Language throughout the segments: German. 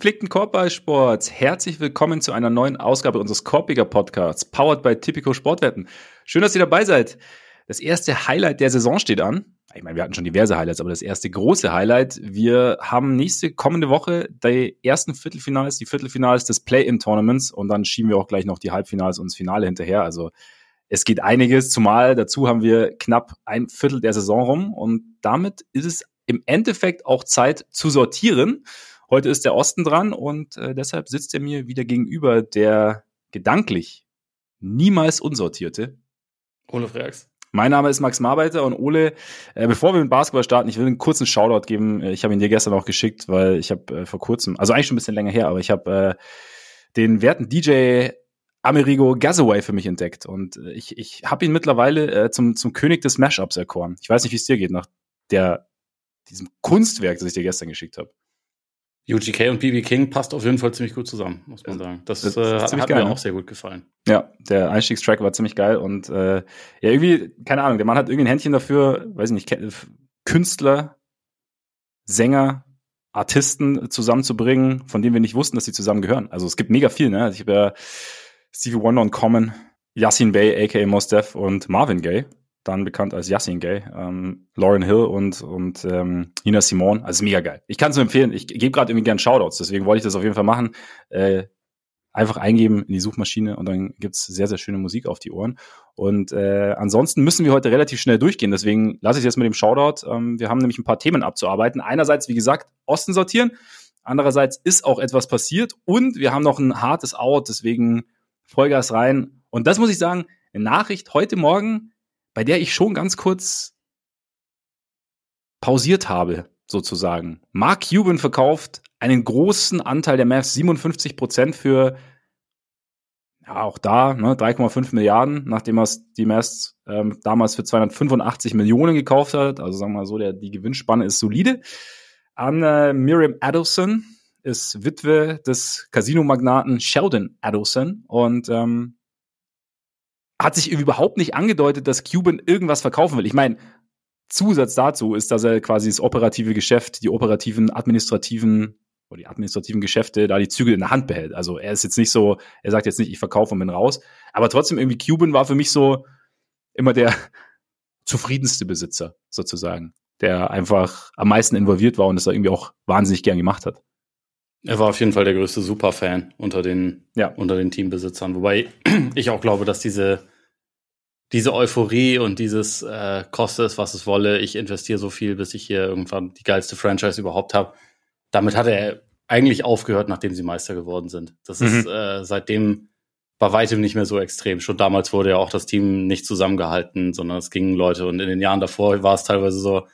Gepflegten Korbballsports, herzlich willkommen zu einer neuen Ausgabe unseres Korbiger Podcasts, powered by Typico Sportwetten. Schön, dass ihr dabei seid. Das erste Highlight der Saison steht an. Ich meine, wir hatten schon diverse Highlights, aber das erste große Highlight. Wir haben nächste kommende Woche die ersten Viertelfinals, die Viertelfinals des Play-in-Tournaments und dann schieben wir auch gleich noch die Halbfinals und das Finale hinterher. Also es geht einiges, zumal dazu haben wir knapp ein Viertel der Saison rum und damit ist es im Endeffekt auch Zeit zu sortieren. Heute ist der Osten dran und äh, deshalb sitzt er mir wieder gegenüber, der gedanklich niemals unsortierte. Ole Freaks. Mein Name ist Max Marbeiter und Ole, äh, bevor wir mit Basketball starten, ich will einen kurzen Shoutout geben. Äh, ich habe ihn dir gestern auch geschickt, weil ich habe äh, vor kurzem, also eigentlich schon ein bisschen länger her, aber ich habe äh, den werten DJ Amerigo Gazaway für mich entdeckt und äh, ich, ich habe ihn mittlerweile äh, zum, zum König des Mashups erkoren. Ich weiß nicht, wie es dir geht nach der diesem Kunstwerk, das ich dir gestern geschickt habe. UGK und BB King passt auf jeden Fall ziemlich gut zusammen, muss man sagen. Das, das äh, hat geil, mir ne? auch sehr gut gefallen. Ja, der Einstiegstrack war ziemlich geil und äh, ja, irgendwie, keine Ahnung, der Mann hat irgendwie ein Händchen dafür, weiß ich nicht, Künstler, Sänger, Artisten zusammenzubringen, von denen wir nicht wussten, dass sie zusammen gehören. Also es gibt mega viel, ne? Also ich habe ja Stevie Wonder und Common, Yassin Bey, aka Mos Def und Marvin Gaye dann bekannt als Yassin Gay, ähm, Lauren Hill und, und ähm, Nina Simone. Also mega geil. Ich kann es nur empfehlen. Ich gebe gerade irgendwie gern Shoutouts, deswegen wollte ich das auf jeden Fall machen. Äh, einfach eingeben in die Suchmaschine und dann gibt's sehr, sehr schöne Musik auf die Ohren. Und äh, ansonsten müssen wir heute relativ schnell durchgehen, deswegen lasse ich es jetzt mit dem Shoutout. Ähm, wir haben nämlich ein paar Themen abzuarbeiten. Einerseits, wie gesagt, Osten sortieren. Andererseits ist auch etwas passiert und wir haben noch ein hartes Out, deswegen Vollgas rein. Und das muss ich sagen, eine Nachricht heute Morgen, bei der ich schon ganz kurz pausiert habe, sozusagen. Mark Cuban verkauft einen großen Anteil der Mavs, 57 Prozent für, ja, auch da, ne, 3,5 Milliarden, nachdem er die Mavs ähm, damals für 285 Millionen gekauft hat. Also sagen wir mal so, der, die Gewinnspanne ist solide. An äh, Miriam Adelson ist Witwe des Casinomagnaten Sheldon Adelson und ähm, hat sich überhaupt nicht angedeutet, dass Cuban irgendwas verkaufen will. Ich meine, Zusatz dazu ist, dass er quasi das operative Geschäft, die operativen, administrativen oder die administrativen Geschäfte da die Zügel in der Hand behält. Also er ist jetzt nicht so, er sagt jetzt nicht, ich verkaufe und bin raus. Aber trotzdem irgendwie Cuban war für mich so immer der zufriedenste Besitzer sozusagen, der einfach am meisten involviert war und das irgendwie auch wahnsinnig gern gemacht hat. Er war auf jeden Fall der größte Superfan unter den, ja. unter den Teambesitzern. Wobei ich auch glaube, dass diese, diese Euphorie und dieses äh, koste es, was es wolle, ich investiere so viel, bis ich hier irgendwann die geilste Franchise überhaupt habe. Damit hat er eigentlich aufgehört, nachdem sie Meister geworden sind. Das mhm. ist äh, seitdem bei weitem nicht mehr so extrem. Schon damals wurde ja auch das Team nicht zusammengehalten, sondern es gingen Leute. Und in den Jahren davor war es teilweise so,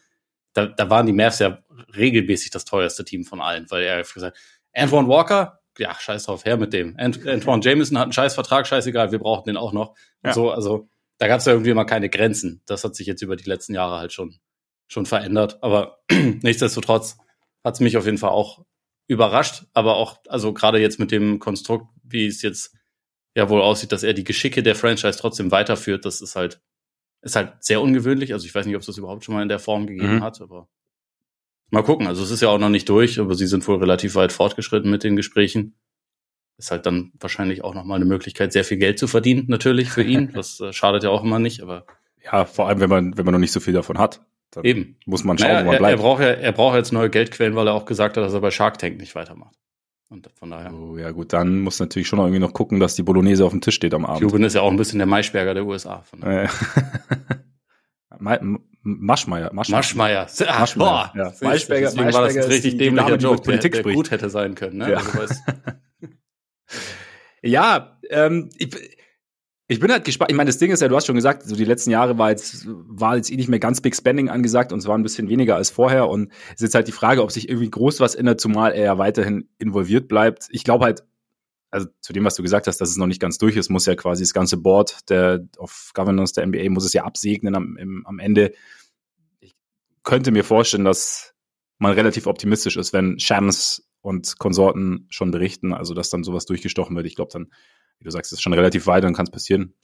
da, da waren die Mavs ja regelmäßig das teuerste Team von allen, weil er gesagt Antoine Walker, ja, scheiß drauf, her mit dem. Ant Antoine Jameson hat einen scheiß Vertrag, scheißegal, wir brauchen den auch noch. Ja. so, also da gab es ja irgendwie immer keine Grenzen. Das hat sich jetzt über die letzten Jahre halt schon, schon verändert. Aber nichtsdestotrotz hat es mich auf jeden Fall auch überrascht. Aber auch, also gerade jetzt mit dem Konstrukt, wie es jetzt ja wohl aussieht, dass er die Geschicke der Franchise trotzdem weiterführt, das ist halt, ist halt sehr ungewöhnlich. Also ich weiß nicht, ob es das überhaupt schon mal in der Form gegeben mhm. hat, aber Mal gucken. Also es ist ja auch noch nicht durch, aber sie sind wohl relativ weit fortgeschritten mit den Gesprächen. Ist halt dann wahrscheinlich auch nochmal eine Möglichkeit, sehr viel Geld zu verdienen, natürlich für ihn. Das äh, schadet ja auch immer nicht, aber. Ja, vor allem, wenn man, wenn man noch nicht so viel davon hat. Eben. Muss man schauen, naja, wo man bleibt. Er, er, braucht ja, er braucht jetzt neue Geldquellen, weil er auch gesagt hat, dass er bei Shark Tank nicht weitermacht. Und von daher. Oh, ja, gut, dann muss natürlich schon irgendwie noch gucken, dass die Bolognese auf dem Tisch steht am Abend. Cuban ist ja auch ein bisschen der Maischberger der USA. Von daher. Maschmeier. Maschmeier. Maschmeier. Maschmeier. Boah. Ja. Maischberger, Deswegen war das ein richtig dämlicher Joke, Politik der, der gut hätte sein können. Ne? Ja, also, ja ähm, ich, ich bin halt gespannt. Ich meine, das Ding ist ja, du hast schon gesagt, so die letzten Jahre war jetzt, war jetzt eh nicht mehr ganz Big Spending angesagt und es war ein bisschen weniger als vorher. Und es ist jetzt halt die Frage, ob sich irgendwie groß was ändert, zumal er ja weiterhin involviert bleibt. Ich glaube halt, also zu dem, was du gesagt hast, dass es noch nicht ganz durch ist, muss ja quasi das ganze Board der of Governance der NBA muss es ja absegnen am, im, am Ende. Ich könnte mir vorstellen, dass man relativ optimistisch ist, wenn Shams und Konsorten schon berichten, also dass dann sowas durchgestochen wird. Ich glaube dann, wie du sagst, ist schon relativ weit und kann es passieren.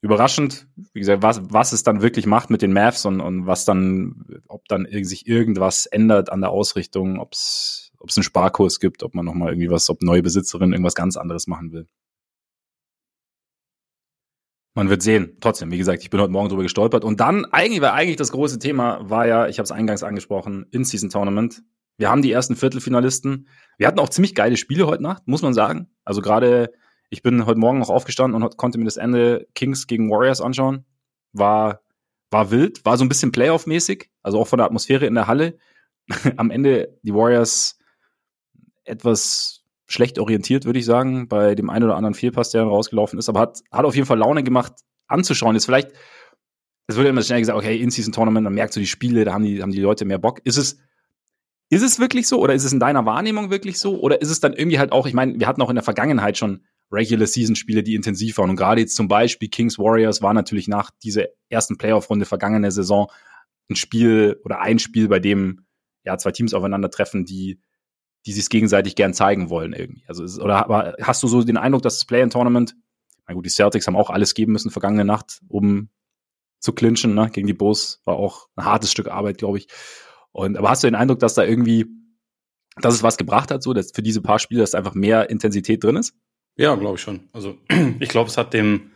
Überraschend, wie gesagt, was, was es dann wirklich macht mit den Mavs und, und was dann, ob dann sich irgendwas ändert an der Ausrichtung, ob es ob es einen Sparkurs gibt, ob man nochmal irgendwie was, ob neue Besitzerin irgendwas ganz anderes machen will. Man wird sehen. Trotzdem, wie gesagt, ich bin heute Morgen drüber gestolpert. Und dann, eigentlich, weil eigentlich das große Thema war ja, ich habe es eingangs angesprochen, In-Season-Tournament. Wir haben die ersten Viertelfinalisten. Wir hatten auch ziemlich geile Spiele heute Nacht, muss man sagen. Also gerade, ich bin heute Morgen noch aufgestanden und konnte mir das Ende Kings gegen Warriors anschauen. War, war wild, war so ein bisschen Playoff-mäßig, also auch von der Atmosphäre in der Halle. Am Ende die Warriors etwas schlecht orientiert, würde ich sagen, bei dem einen oder anderen Fehlpass, der dann rausgelaufen ist, aber hat, hat auf jeden Fall Laune gemacht, anzuschauen. Jetzt vielleicht, es wird immer schnell gesagt, okay, In-Season-Tournament, dann merkst du die Spiele, da haben die, haben die Leute mehr Bock. Ist es, ist es wirklich so? Oder ist es in deiner Wahrnehmung wirklich so? Oder ist es dann irgendwie halt auch, ich meine, wir hatten auch in der Vergangenheit schon Regular Season Spiele, die intensiv waren. Und gerade jetzt zum Beispiel Kings Warriors war natürlich nach dieser ersten Playoff Runde vergangene Saison ein Spiel oder ein Spiel, bei dem ja zwei Teams aufeinandertreffen, die die sich gegenseitig gern zeigen wollen irgendwie. Also ist, oder aber hast du so den Eindruck, dass das Play-in-Tournament, na gut, die Celtics haben auch alles geben müssen vergangene Nacht, um zu clinchen, ne? Gegen die Bulls war auch ein hartes Stück Arbeit, glaube ich. Und aber hast du den Eindruck, dass da irgendwie, dass es was gebracht hat, so dass für diese paar Spiele, dass einfach mehr Intensität drin ist? Ja, glaube ich schon. Also ich glaube, es hat dem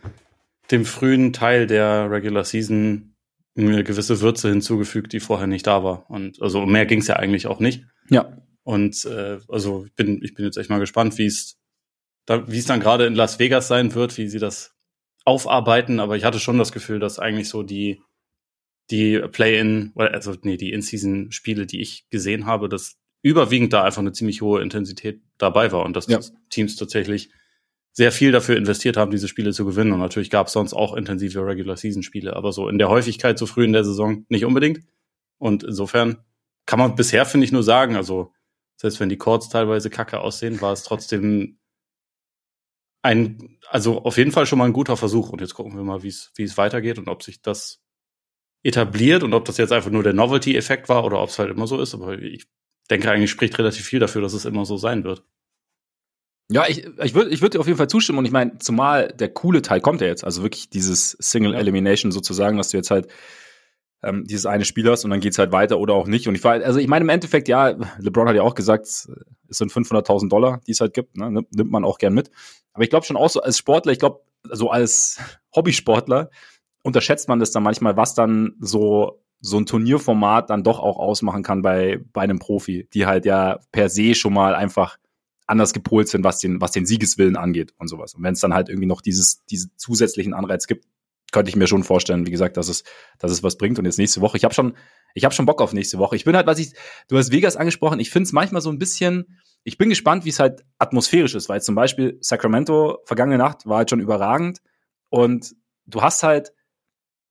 dem frühen Teil der Regular Season eine gewisse Würze hinzugefügt, die vorher nicht da war. Und also mehr ging es ja eigentlich auch nicht. Ja. Und äh, also ich bin, ich bin jetzt echt mal gespannt, wie es da, wie es dann gerade in Las Vegas sein wird, wie sie das aufarbeiten. Aber ich hatte schon das Gefühl, dass eigentlich so die die Play-in, also nee, die In-Season-Spiele, die ich gesehen habe, dass überwiegend da einfach eine ziemlich hohe Intensität dabei war und dass ja. die Teams tatsächlich sehr viel dafür investiert haben, diese Spiele zu gewinnen. Und natürlich gab es sonst auch intensive Regular-Season-Spiele, aber so in der Häufigkeit so früh in der Saison nicht unbedingt. Und insofern kann man bisher, finde ich, nur sagen, also selbst wenn die Chords teilweise kacke aussehen, war es trotzdem ein, also auf jeden Fall schon mal ein guter Versuch. Und jetzt gucken wir mal, wie es, wie es weitergeht und ob sich das etabliert und ob das jetzt einfach nur der Novelty-Effekt war oder ob es halt immer so ist. Aber ich denke eigentlich spricht relativ viel dafür, dass es immer so sein wird. Ja, ich, ich würde ich würd dir auf jeden Fall zustimmen und ich meine, zumal der coole Teil kommt ja jetzt, also wirklich dieses Single Elimination sozusagen, dass du jetzt halt ähm, dieses eine Spiel hast und dann geht's halt weiter oder auch nicht. Und ich war, also ich meine im Endeffekt, ja, LeBron hat ja auch gesagt, es sind 500.000 Dollar, die es halt gibt, ne? nimmt man auch gern mit. Aber ich glaube schon auch so als Sportler, ich glaube, so als Hobbysportler unterschätzt man das dann manchmal, was dann so so ein Turnierformat dann doch auch ausmachen kann bei bei einem Profi, die halt ja per se schon mal einfach anders gepolt sind, was den was den Siegeswillen angeht und sowas. Und wenn es dann halt irgendwie noch dieses diese zusätzlichen Anreiz gibt, könnte ich mir schon vorstellen, wie gesagt, dass es, dass es was bringt. Und jetzt nächste Woche, ich habe schon, ich habe schon Bock auf nächste Woche. Ich bin halt, was ich, du hast Vegas angesprochen, ich finde es manchmal so ein bisschen, ich bin gespannt, wie es halt atmosphärisch ist, weil zum Beispiel Sacramento vergangene Nacht war halt schon überragend und du hast halt,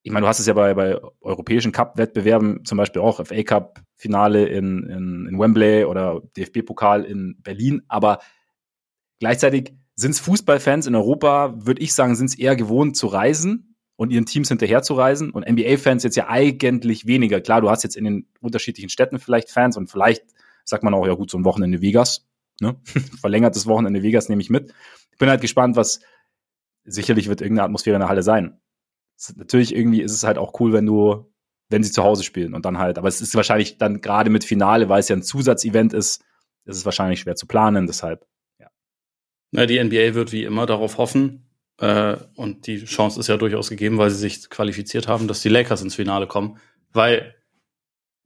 ich meine, du hast es ja bei, bei europäischen Cup-Wettbewerben, zum Beispiel auch FA Cup-Finale in, in, in Wembley oder DFB-Pokal in Berlin, aber gleichzeitig sind es Fußballfans in Europa, würde ich sagen, sind es eher gewohnt zu reisen und ihren Teams hinterherzureisen. Und NBA-Fans jetzt ja eigentlich weniger. Klar, du hast jetzt in den unterschiedlichen Städten vielleicht Fans und vielleicht sagt man auch, ja gut, so ein Wochenende Vegas. Ne? Verlängertes Wochenende Vegas nehme ich mit. Ich bin halt gespannt, was sicherlich wird irgendeine Atmosphäre in der Halle sein. natürlich irgendwie ist es halt auch cool, wenn du, wenn sie zu Hause spielen und dann halt, aber es ist wahrscheinlich dann gerade mit Finale, weil es ja ein Zusatzevent ist, ist es wahrscheinlich schwer zu planen, deshalb, ja. Na, die NBA wird wie immer darauf hoffen, äh, und die Chance ist ja durchaus gegeben, weil sie sich qualifiziert haben, dass die Lakers ins Finale kommen. Weil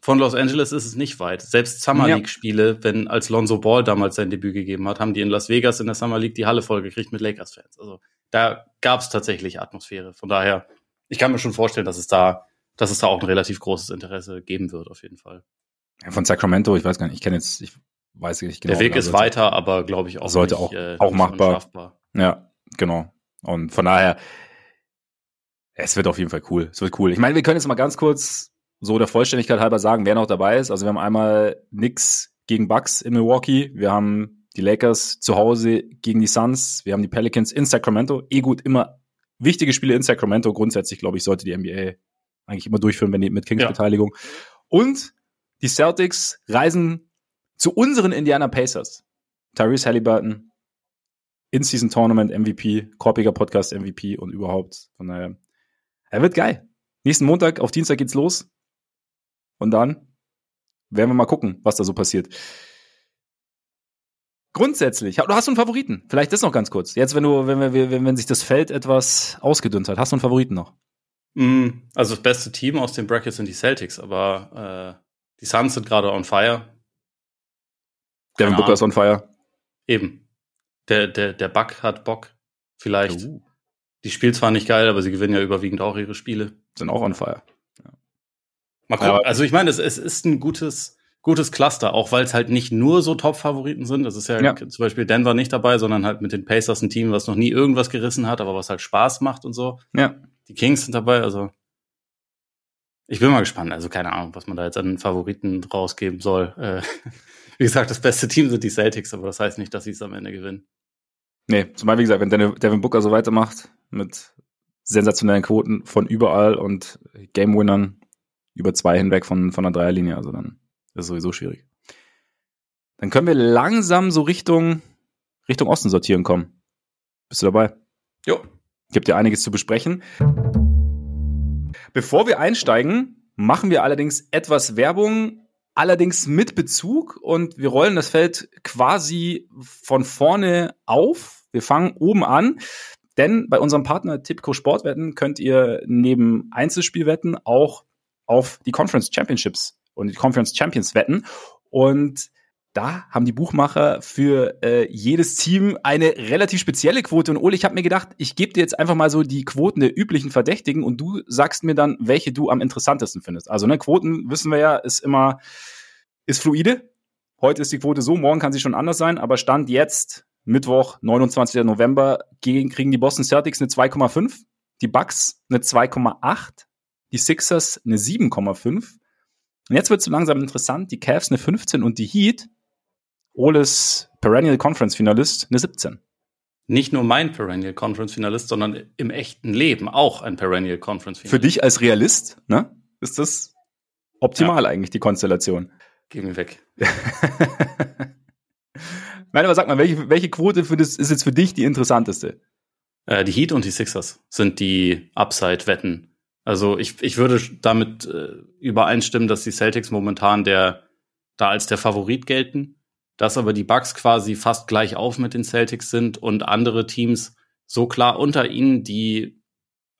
von Los Angeles ist es nicht weit. Selbst Summer ja. League-Spiele, wenn als Lonzo Ball damals sein Debüt gegeben hat, haben die in Las Vegas in der Summer League die Halle vollgekriegt mit Lakers-Fans. Also da gab es tatsächlich Atmosphäre. Von daher, ich kann mir schon vorstellen, dass es da, dass es da auch ein relativ großes Interesse geben wird, auf jeden Fall. Ja, von Sacramento, ich weiß gar nicht, ich kenne jetzt, ich weiß nicht genau. Der Weg ist weiter, aber glaube ich auch sollte nicht, auch, äh, auch machbar. Ja, genau. Und von daher, es wird auf jeden Fall cool. Es wird cool. Ich meine, wir können jetzt mal ganz kurz so der Vollständigkeit halber sagen, wer noch dabei ist. Also wir haben einmal Knicks gegen Bucks in Milwaukee. Wir haben die Lakers zu Hause gegen die Suns. Wir haben die Pelicans in Sacramento. Eh gut, immer wichtige Spiele in Sacramento. Grundsätzlich, glaube ich, sollte die NBA eigentlich immer durchführen, wenn die mit Kings ja. Beteiligung. Und die Celtics reisen zu unseren Indiana Pacers. Tyrese Halliburton, in-Season-Tournament MVP, Korpiger Podcast MVP und überhaupt. Von daher, er wird geil. Nächsten Montag, auf Dienstag geht's los. Und dann werden wir mal gucken, was da so passiert. grundsätzlich, du hast du einen Favoriten? Vielleicht das noch ganz kurz. Jetzt, wenn du, wenn wir, wenn, wenn sich das Feld etwas ausgedünnt hat, hast du einen Favoriten noch? Mm, also das beste Team aus den Brackets sind die Celtics, aber äh, die Suns sind gerade on fire. Devin Booker ist on fire. Eben. Der, der, der Buck hat Bock. Vielleicht. Uh. Die spielt zwar nicht geil, aber sie gewinnen ja überwiegend auch ihre Spiele. Sind auch on fire. Ja. Mal gucken. Ja, also ich meine, es, es ist ein gutes, gutes Cluster, auch weil es halt nicht nur so Top-Favoriten sind. Das ist ja, ja, zum Beispiel Denver nicht dabei, sondern halt mit den Pacers ein Team, was noch nie irgendwas gerissen hat, aber was halt Spaß macht und so. Ja. Die Kings sind dabei, also ich bin mal gespannt. Also keine Ahnung, was man da jetzt an Favoriten rausgeben soll. Äh, wie gesagt, das beste Team sind die Celtics, aber das heißt nicht, dass sie es am Ende gewinnen. Nee, zumal wie gesagt, wenn Devin Booker so weitermacht mit sensationellen Quoten von überall und Game-Winnern über zwei hinweg von, von der Dreierlinie, also dann ist es sowieso schwierig. Dann können wir langsam so Richtung, Richtung Osten sortieren kommen. Bist du dabei? Jo. Gibt ja einiges zu besprechen. Bevor wir einsteigen, machen wir allerdings etwas Werbung, allerdings mit Bezug und wir rollen das Feld quasi von vorne auf. Wir fangen oben an. Denn bei unserem Partner Tipco Sportwetten könnt ihr neben Einzelspielwetten auch auf die Conference Championships und die Conference Champions wetten. Und da haben die Buchmacher für äh, jedes Team eine relativ spezielle Quote. Und Ole, ich habe mir gedacht, ich gebe dir jetzt einfach mal so die Quoten der üblichen Verdächtigen und du sagst mir dann, welche du am interessantesten findest. Also ne, Quoten wissen wir ja, ist immer ist fluide. Heute ist die Quote so, morgen kann sie schon anders sein, aber Stand jetzt Mittwoch, 29. November, gegen, kriegen die Boston Celtics eine 2,5, die Bucks eine 2,8, die Sixers eine 7,5. Und jetzt wird es langsam interessant, die Cavs eine 15 und die Heat Oles Perennial Conference Finalist eine 17. Nicht nur mein Perennial Conference Finalist, sondern im echten Leben auch ein Perennial Conference Finalist. Für dich als Realist, ne? Ist das optimal ja. eigentlich, die Konstellation? Geh mir weg. Nein, aber sag mal, welche, welche Quote für das ist jetzt für dich die interessanteste? Äh, die Heat und die Sixers sind die Upside-Wetten. Also ich, ich würde damit äh, übereinstimmen, dass die Celtics momentan der da als der Favorit gelten dass aber die Bucks quasi fast gleich auf mit den Celtics sind und andere Teams so klar unter ihnen, die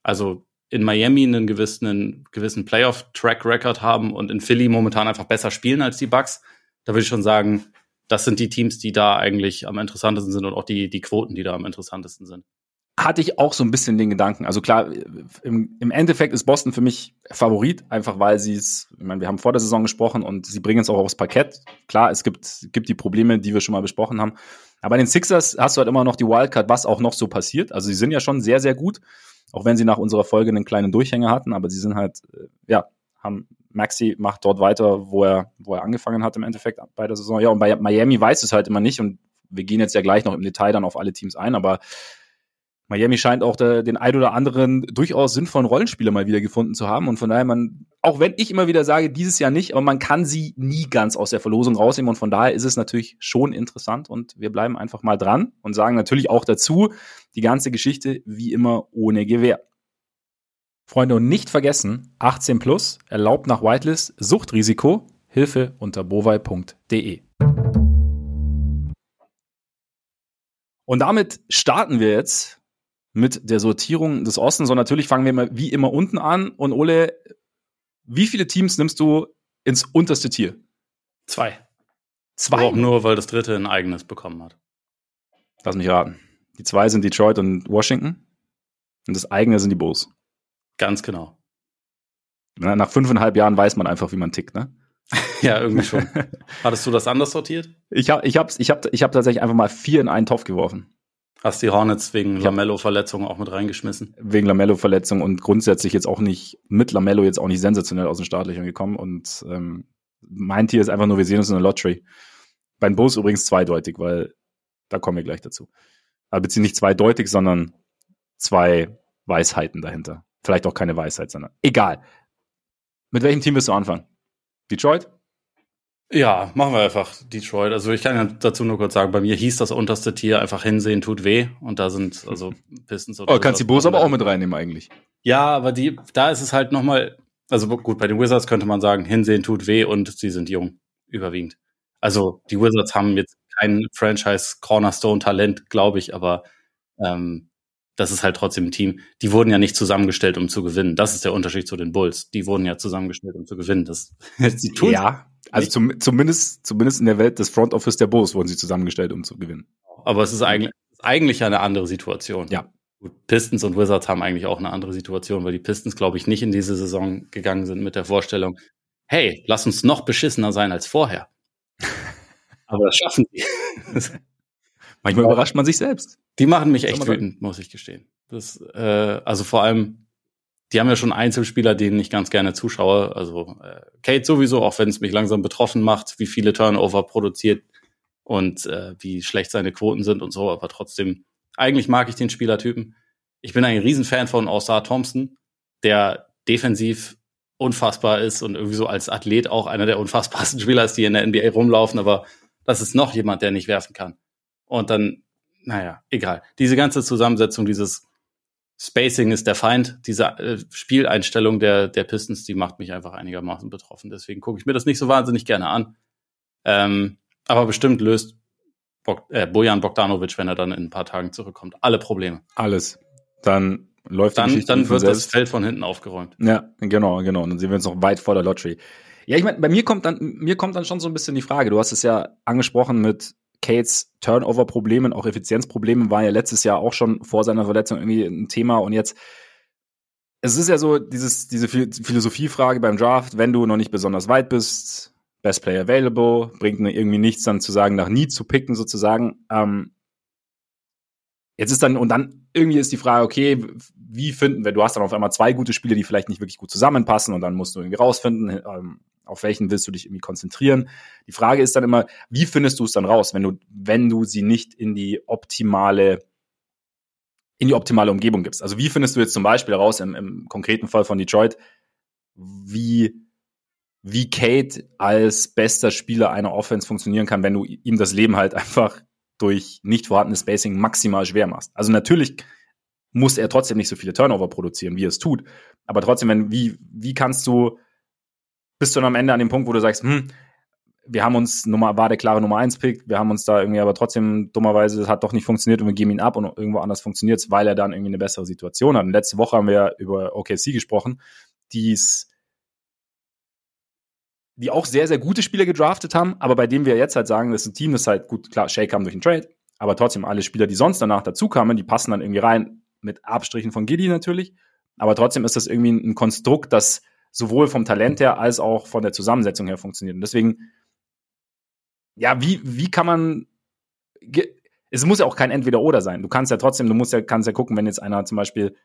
also in Miami einen gewissen, einen gewissen Playoff-Track-Record haben und in Philly momentan einfach besser spielen als die Bucks. Da würde ich schon sagen, das sind die Teams, die da eigentlich am interessantesten sind und auch die, die Quoten, die da am interessantesten sind hatte ich auch so ein bisschen den Gedanken. Also klar, im, im Endeffekt ist Boston für mich Favorit, einfach weil sie es, ich meine, wir haben vor der Saison gesprochen und sie bringen es auch aufs Parkett. Klar, es gibt, gibt die Probleme, die wir schon mal besprochen haben. Aber bei den Sixers hast du halt immer noch die Wildcard, was auch noch so passiert. Also sie sind ja schon sehr, sehr gut, auch wenn sie nach unserer Folge einen kleinen Durchhänger hatten, aber sie sind halt, äh, ja, haben Maxi macht dort weiter, wo er, wo er angefangen hat im Endeffekt bei der Saison. Ja, und bei Miami weiß es halt immer nicht und wir gehen jetzt ja gleich noch im Detail dann auf alle Teams ein, aber Miami scheint auch der, den ein oder anderen durchaus sinnvollen Rollenspieler mal wieder gefunden zu haben. Und von daher, man, auch wenn ich immer wieder sage, dieses Jahr nicht, aber man kann sie nie ganz aus der Verlosung rausnehmen. Und von daher ist es natürlich schon interessant. Und wir bleiben einfach mal dran und sagen natürlich auch dazu, die ganze Geschichte wie immer ohne Gewehr. Freunde, und nicht vergessen, 18 plus, erlaubt nach Whitelist, Suchtrisiko, Hilfe unter bovai.de. Und damit starten wir jetzt mit der Sortierung des Ostens. Und natürlich fangen wir mal wie immer unten an. Und Ole, wie viele Teams nimmst du ins unterste Tier? Zwei. Zwei? Aber auch nur, weil das dritte ein eigenes bekommen hat. Lass mich raten. Die zwei sind Detroit und Washington. Und das eigene sind die Bulls. Ganz genau. Nach fünfeinhalb Jahren weiß man einfach, wie man tickt, ne? ja, irgendwie schon. Hattest du das anders sortiert? Ich habe ich hab's, ich hab, ich hab tatsächlich einfach mal vier in einen Topf geworfen. Hast die Hornets wegen Lamello-Verletzung auch mit reingeschmissen? Wegen Lamello-Verletzung und grundsätzlich jetzt auch nicht, mit Lamello jetzt auch nicht sensationell aus den Startlöchern gekommen. Und ähm, mein Tier ist einfach nur, wir sehen uns in der Lottery. Bei den Bulls übrigens zweideutig, weil da kommen wir gleich dazu. Aber beziehungsweise nicht zweideutig, sondern zwei Weisheiten dahinter. Vielleicht auch keine Weisheit, sondern egal. Mit welchem Team wirst du anfangen? Detroit? Ja, machen wir einfach Detroit. Also ich kann ja dazu nur kurz sagen, bei mir hieß das unterste Tier einfach hinsehen tut weh und da sind also Pistons oder Oh, kannst die Bulls aber auch mit reinnehmen eigentlich. Ja, aber die da ist es halt noch mal also gut, bei den Wizards könnte man sagen, hinsehen tut weh und sie sind jung überwiegend. Also die Wizards haben jetzt kein Franchise-Cornerstone-Talent, glaube ich, aber ähm, das ist halt trotzdem ein Team. Die wurden ja nicht zusammengestellt, um zu gewinnen. Das ist der Unterschied zu den Bulls. Die wurden ja zusammengestellt, um zu gewinnen. Das, sie tun ja, also zum, zumindest, zumindest in der Welt des Front Office der Bulls wurden sie zusammengestellt, um zu gewinnen. Aber es ist eigentlich, eigentlich eine andere Situation. Ja. Pistons und Wizards haben eigentlich auch eine andere Situation, weil die Pistons, glaube ich, nicht in diese Saison gegangen sind mit der Vorstellung, hey, lass uns noch beschissener sein als vorher. Aber das schaffen sie. Manchmal überrascht man sich selbst. Die machen mich echt wütend, muss ich gestehen. Das, äh, also vor allem, die haben ja schon Einzelspieler, denen ich ganz gerne zuschaue. Also äh, Kate sowieso, auch wenn es mich langsam betroffen macht, wie viele Turnover produziert und äh, wie schlecht seine Quoten sind und so. Aber trotzdem, eigentlich mag ich den Spielertypen. Ich bin ein Riesenfan von Osar Thompson, der defensiv unfassbar ist und irgendwie so als Athlet auch einer der unfassbarsten Spieler ist, die in der NBA rumlaufen. Aber das ist noch jemand, der nicht werfen kann. Und dann, naja, egal. Diese ganze Zusammensetzung, dieses Spacing ist der Feind, diese äh, Spieleinstellung der, der Pistons, die macht mich einfach einigermaßen betroffen. Deswegen gucke ich mir das nicht so wahnsinnig gerne an. Ähm, aber bestimmt löst Bog äh, Bojan Bogdanovic, wenn er dann in ein paar Tagen zurückkommt, alle Probleme. Alles. Dann läuft dann, dann wird das Feld von hinten aufgeräumt. Ja, genau, genau. Dann sehen wir uns noch weit vor der Lottery. Ja, ich meine, bei mir kommt dann mir kommt dann schon so ein bisschen die Frage. Du hast es ja angesprochen mit Cates Turnover-Problemen, auch Effizienzproblemen, war ja letztes Jahr auch schon vor seiner Verletzung irgendwie ein Thema und jetzt es ist ja so dieses, diese Philosophiefrage beim Draft, wenn du noch nicht besonders weit bist, Best Player Available, bringt irgendwie nichts dann zu sagen, nach nie zu picken sozusagen. Ähm, jetzt ist dann, und dann irgendwie ist die Frage, okay, wie finden wir, du hast dann auf einmal zwei gute Spiele, die vielleicht nicht wirklich gut zusammenpassen und dann musst du irgendwie rausfinden, ähm, auf welchen willst du dich irgendwie konzentrieren. Die Frage ist dann immer, wie findest du es dann raus, wenn du, wenn du sie nicht in die optimale, in die optimale Umgebung gibst? Also wie findest du jetzt zum Beispiel raus im, im konkreten Fall von Detroit, wie, wie Kate als bester Spieler einer Offense funktionieren kann, wenn du ihm das Leben halt einfach durch nicht vorhandenes Spacing maximal schwer machst. Also natürlich muss er trotzdem nicht so viele Turnover produzieren, wie er es tut. Aber trotzdem, wenn, wie, wie kannst du bist du dann am Ende an dem Punkt, wo du sagst, hm, wir haben uns Nummer, war der klare Nummer 1 Pick, wir haben uns da irgendwie aber trotzdem dummerweise, es hat doch nicht funktioniert und wir geben ihn ab und irgendwo anders funktioniert es, weil er dann irgendwie eine bessere Situation hat. Und letzte Woche haben wir über OKC gesprochen, die's, die auch sehr, sehr gute Spieler gedraftet haben, aber bei dem wir jetzt halt sagen, das ist ein Team, das halt gut, klar, Shea kam durch den Trade, aber trotzdem alle Spieler, die sonst danach dazu kamen, die passen dann irgendwie rein, mit Abstrichen von Giddy natürlich, aber trotzdem ist das irgendwie ein Konstrukt, das sowohl vom Talent her als auch von der Zusammensetzung her funktioniert. Und deswegen, ja, wie, wie kann man, es muss ja auch kein Entweder-Oder sein. Du kannst ja trotzdem, du musst ja, kannst ja gucken, wenn jetzt einer zum Beispiel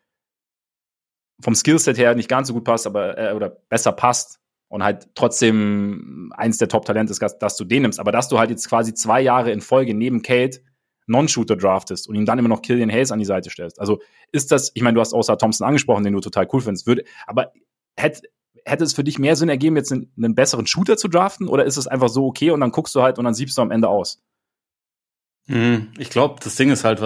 vom Skillset her nicht ganz so gut passt, aber, äh, oder besser passt und halt trotzdem eins der Top-Talente ist, dass du den nimmst. Aber dass du halt jetzt quasi zwei Jahre in Folge neben Kate Non-Shooter draftest und ihm dann immer noch Killian Hayes an die Seite stellst. Also ist das, ich meine, du hast außer Thompson angesprochen, den du total cool findest, würde, aber hätte, hätte es für dich mehr Sinn ergeben, jetzt einen, einen, besseren Shooter zu draften oder ist es einfach so okay und dann guckst du halt und dann siebst du am Ende aus? Mhm. Ich glaube, das Ding ist halt,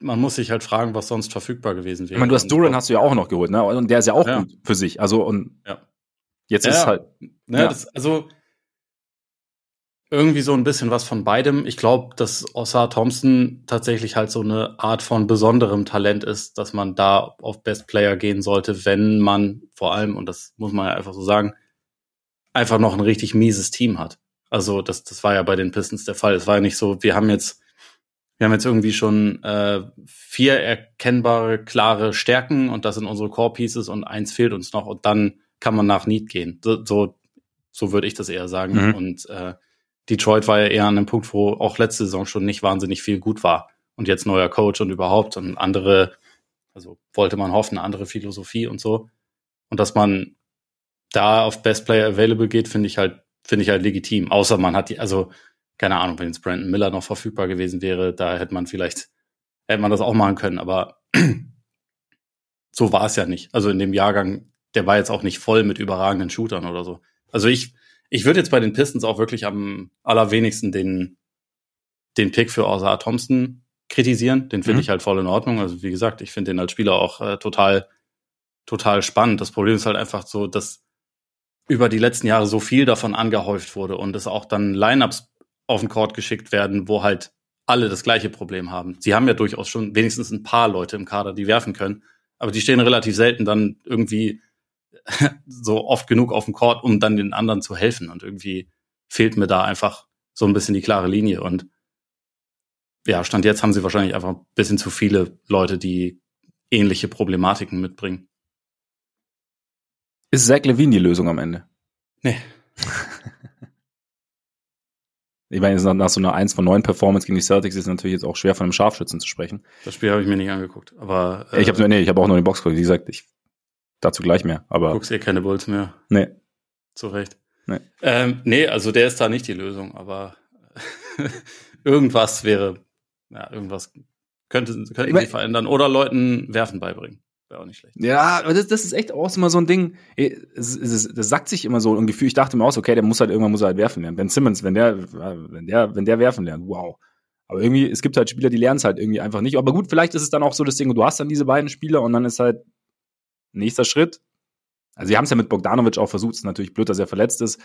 man muss sich halt fragen, was sonst verfügbar gewesen wäre. Ich meine, du hast Duran hast du ja auch noch geholt, ne? Und der ist ja auch ja. gut für sich. Also und ja. jetzt ja, ist halt. Ne, das, also irgendwie so ein bisschen was von beidem. Ich glaube, dass Ossar Thompson tatsächlich halt so eine Art von besonderem Talent ist, dass man da auf Best Player gehen sollte, wenn man vor allem, und das muss man ja einfach so sagen, einfach noch ein richtig mieses Team hat. Also das, das war ja bei den Pistons der Fall. Es war ja nicht so, wir haben jetzt, wir haben jetzt irgendwie schon äh, vier erkennbare, klare Stärken und das sind unsere Core Pieces und eins fehlt uns noch und dann kann man nach Need gehen. So, so, so würde ich das eher sagen. Mhm. Und äh, Detroit war ja eher an einem Punkt, wo auch letzte Saison schon nicht wahnsinnig viel gut war. Und jetzt neuer Coach und überhaupt und andere, also wollte man hoffen, andere Philosophie und so. Und dass man da auf Best Player Available geht, finde ich halt, finde ich halt legitim. Außer man hat die, also, keine Ahnung, wenn jetzt Brandon Miller noch verfügbar gewesen wäre, da hätte man vielleicht, hätte man das auch machen können, aber so war es ja nicht. Also in dem Jahrgang, der war jetzt auch nicht voll mit überragenden Shootern oder so. Also ich, ich würde jetzt bei den Pistons auch wirklich am allerwenigsten den, den Pick für Ozar Thompson kritisieren. Den finde mhm. ich halt voll in Ordnung. Also wie gesagt, ich finde den als Spieler auch äh, total, total spannend. Das Problem ist halt einfach so, dass über die letzten Jahre so viel davon angehäuft wurde und es auch dann Lineups auf den Court geschickt werden, wo halt alle das gleiche Problem haben. Sie haben ja durchaus schon wenigstens ein paar Leute im Kader, die werfen können, aber die stehen relativ selten dann irgendwie so oft genug auf dem Court, um dann den anderen zu helfen. Und irgendwie fehlt mir da einfach so ein bisschen die klare Linie. Und ja, Stand jetzt haben sie wahrscheinlich einfach ein bisschen zu viele Leute, die ähnliche Problematiken mitbringen. Ist Zach Levine die Lösung am Ende? Nee. Ich meine, nach so einer 1 von 9 Performance gegen die Celtics ist es natürlich jetzt auch schwer von einem Scharfschützen zu sprechen. Das Spiel habe ich mir nicht angeguckt, aber äh, ich habe nee, ich habe auch nur den Box geguckt. Wie gesagt, ich dazu gleich mehr, aber guckst eh keine Bulls mehr. Nee. Zu Recht. Nee. Ähm, nee, also der ist da nicht die Lösung, aber irgendwas wäre ja, irgendwas könnte, mein, sie verändern oder Leuten Werfen beibringen. Wäre auch nicht schlecht. Ja, aber das, das ist echt auch immer so ein Ding. Das, das, das sagt sich immer so ein Gefühl. Ich dachte mir aus, okay, der muss halt irgendwann muss er halt werfen lernen. Ben Simmons, wenn der, wenn der, wenn der werfen lernt, wow. Aber irgendwie, es gibt halt Spieler, die lernen es halt irgendwie einfach nicht. Aber gut, vielleicht ist es dann auch so das Ding, du hast dann diese beiden Spieler und dann ist halt nächster Schritt. Also, sie haben es ja mit Bogdanovic auch versucht. Es ist natürlich blöd, dass er verletzt ist.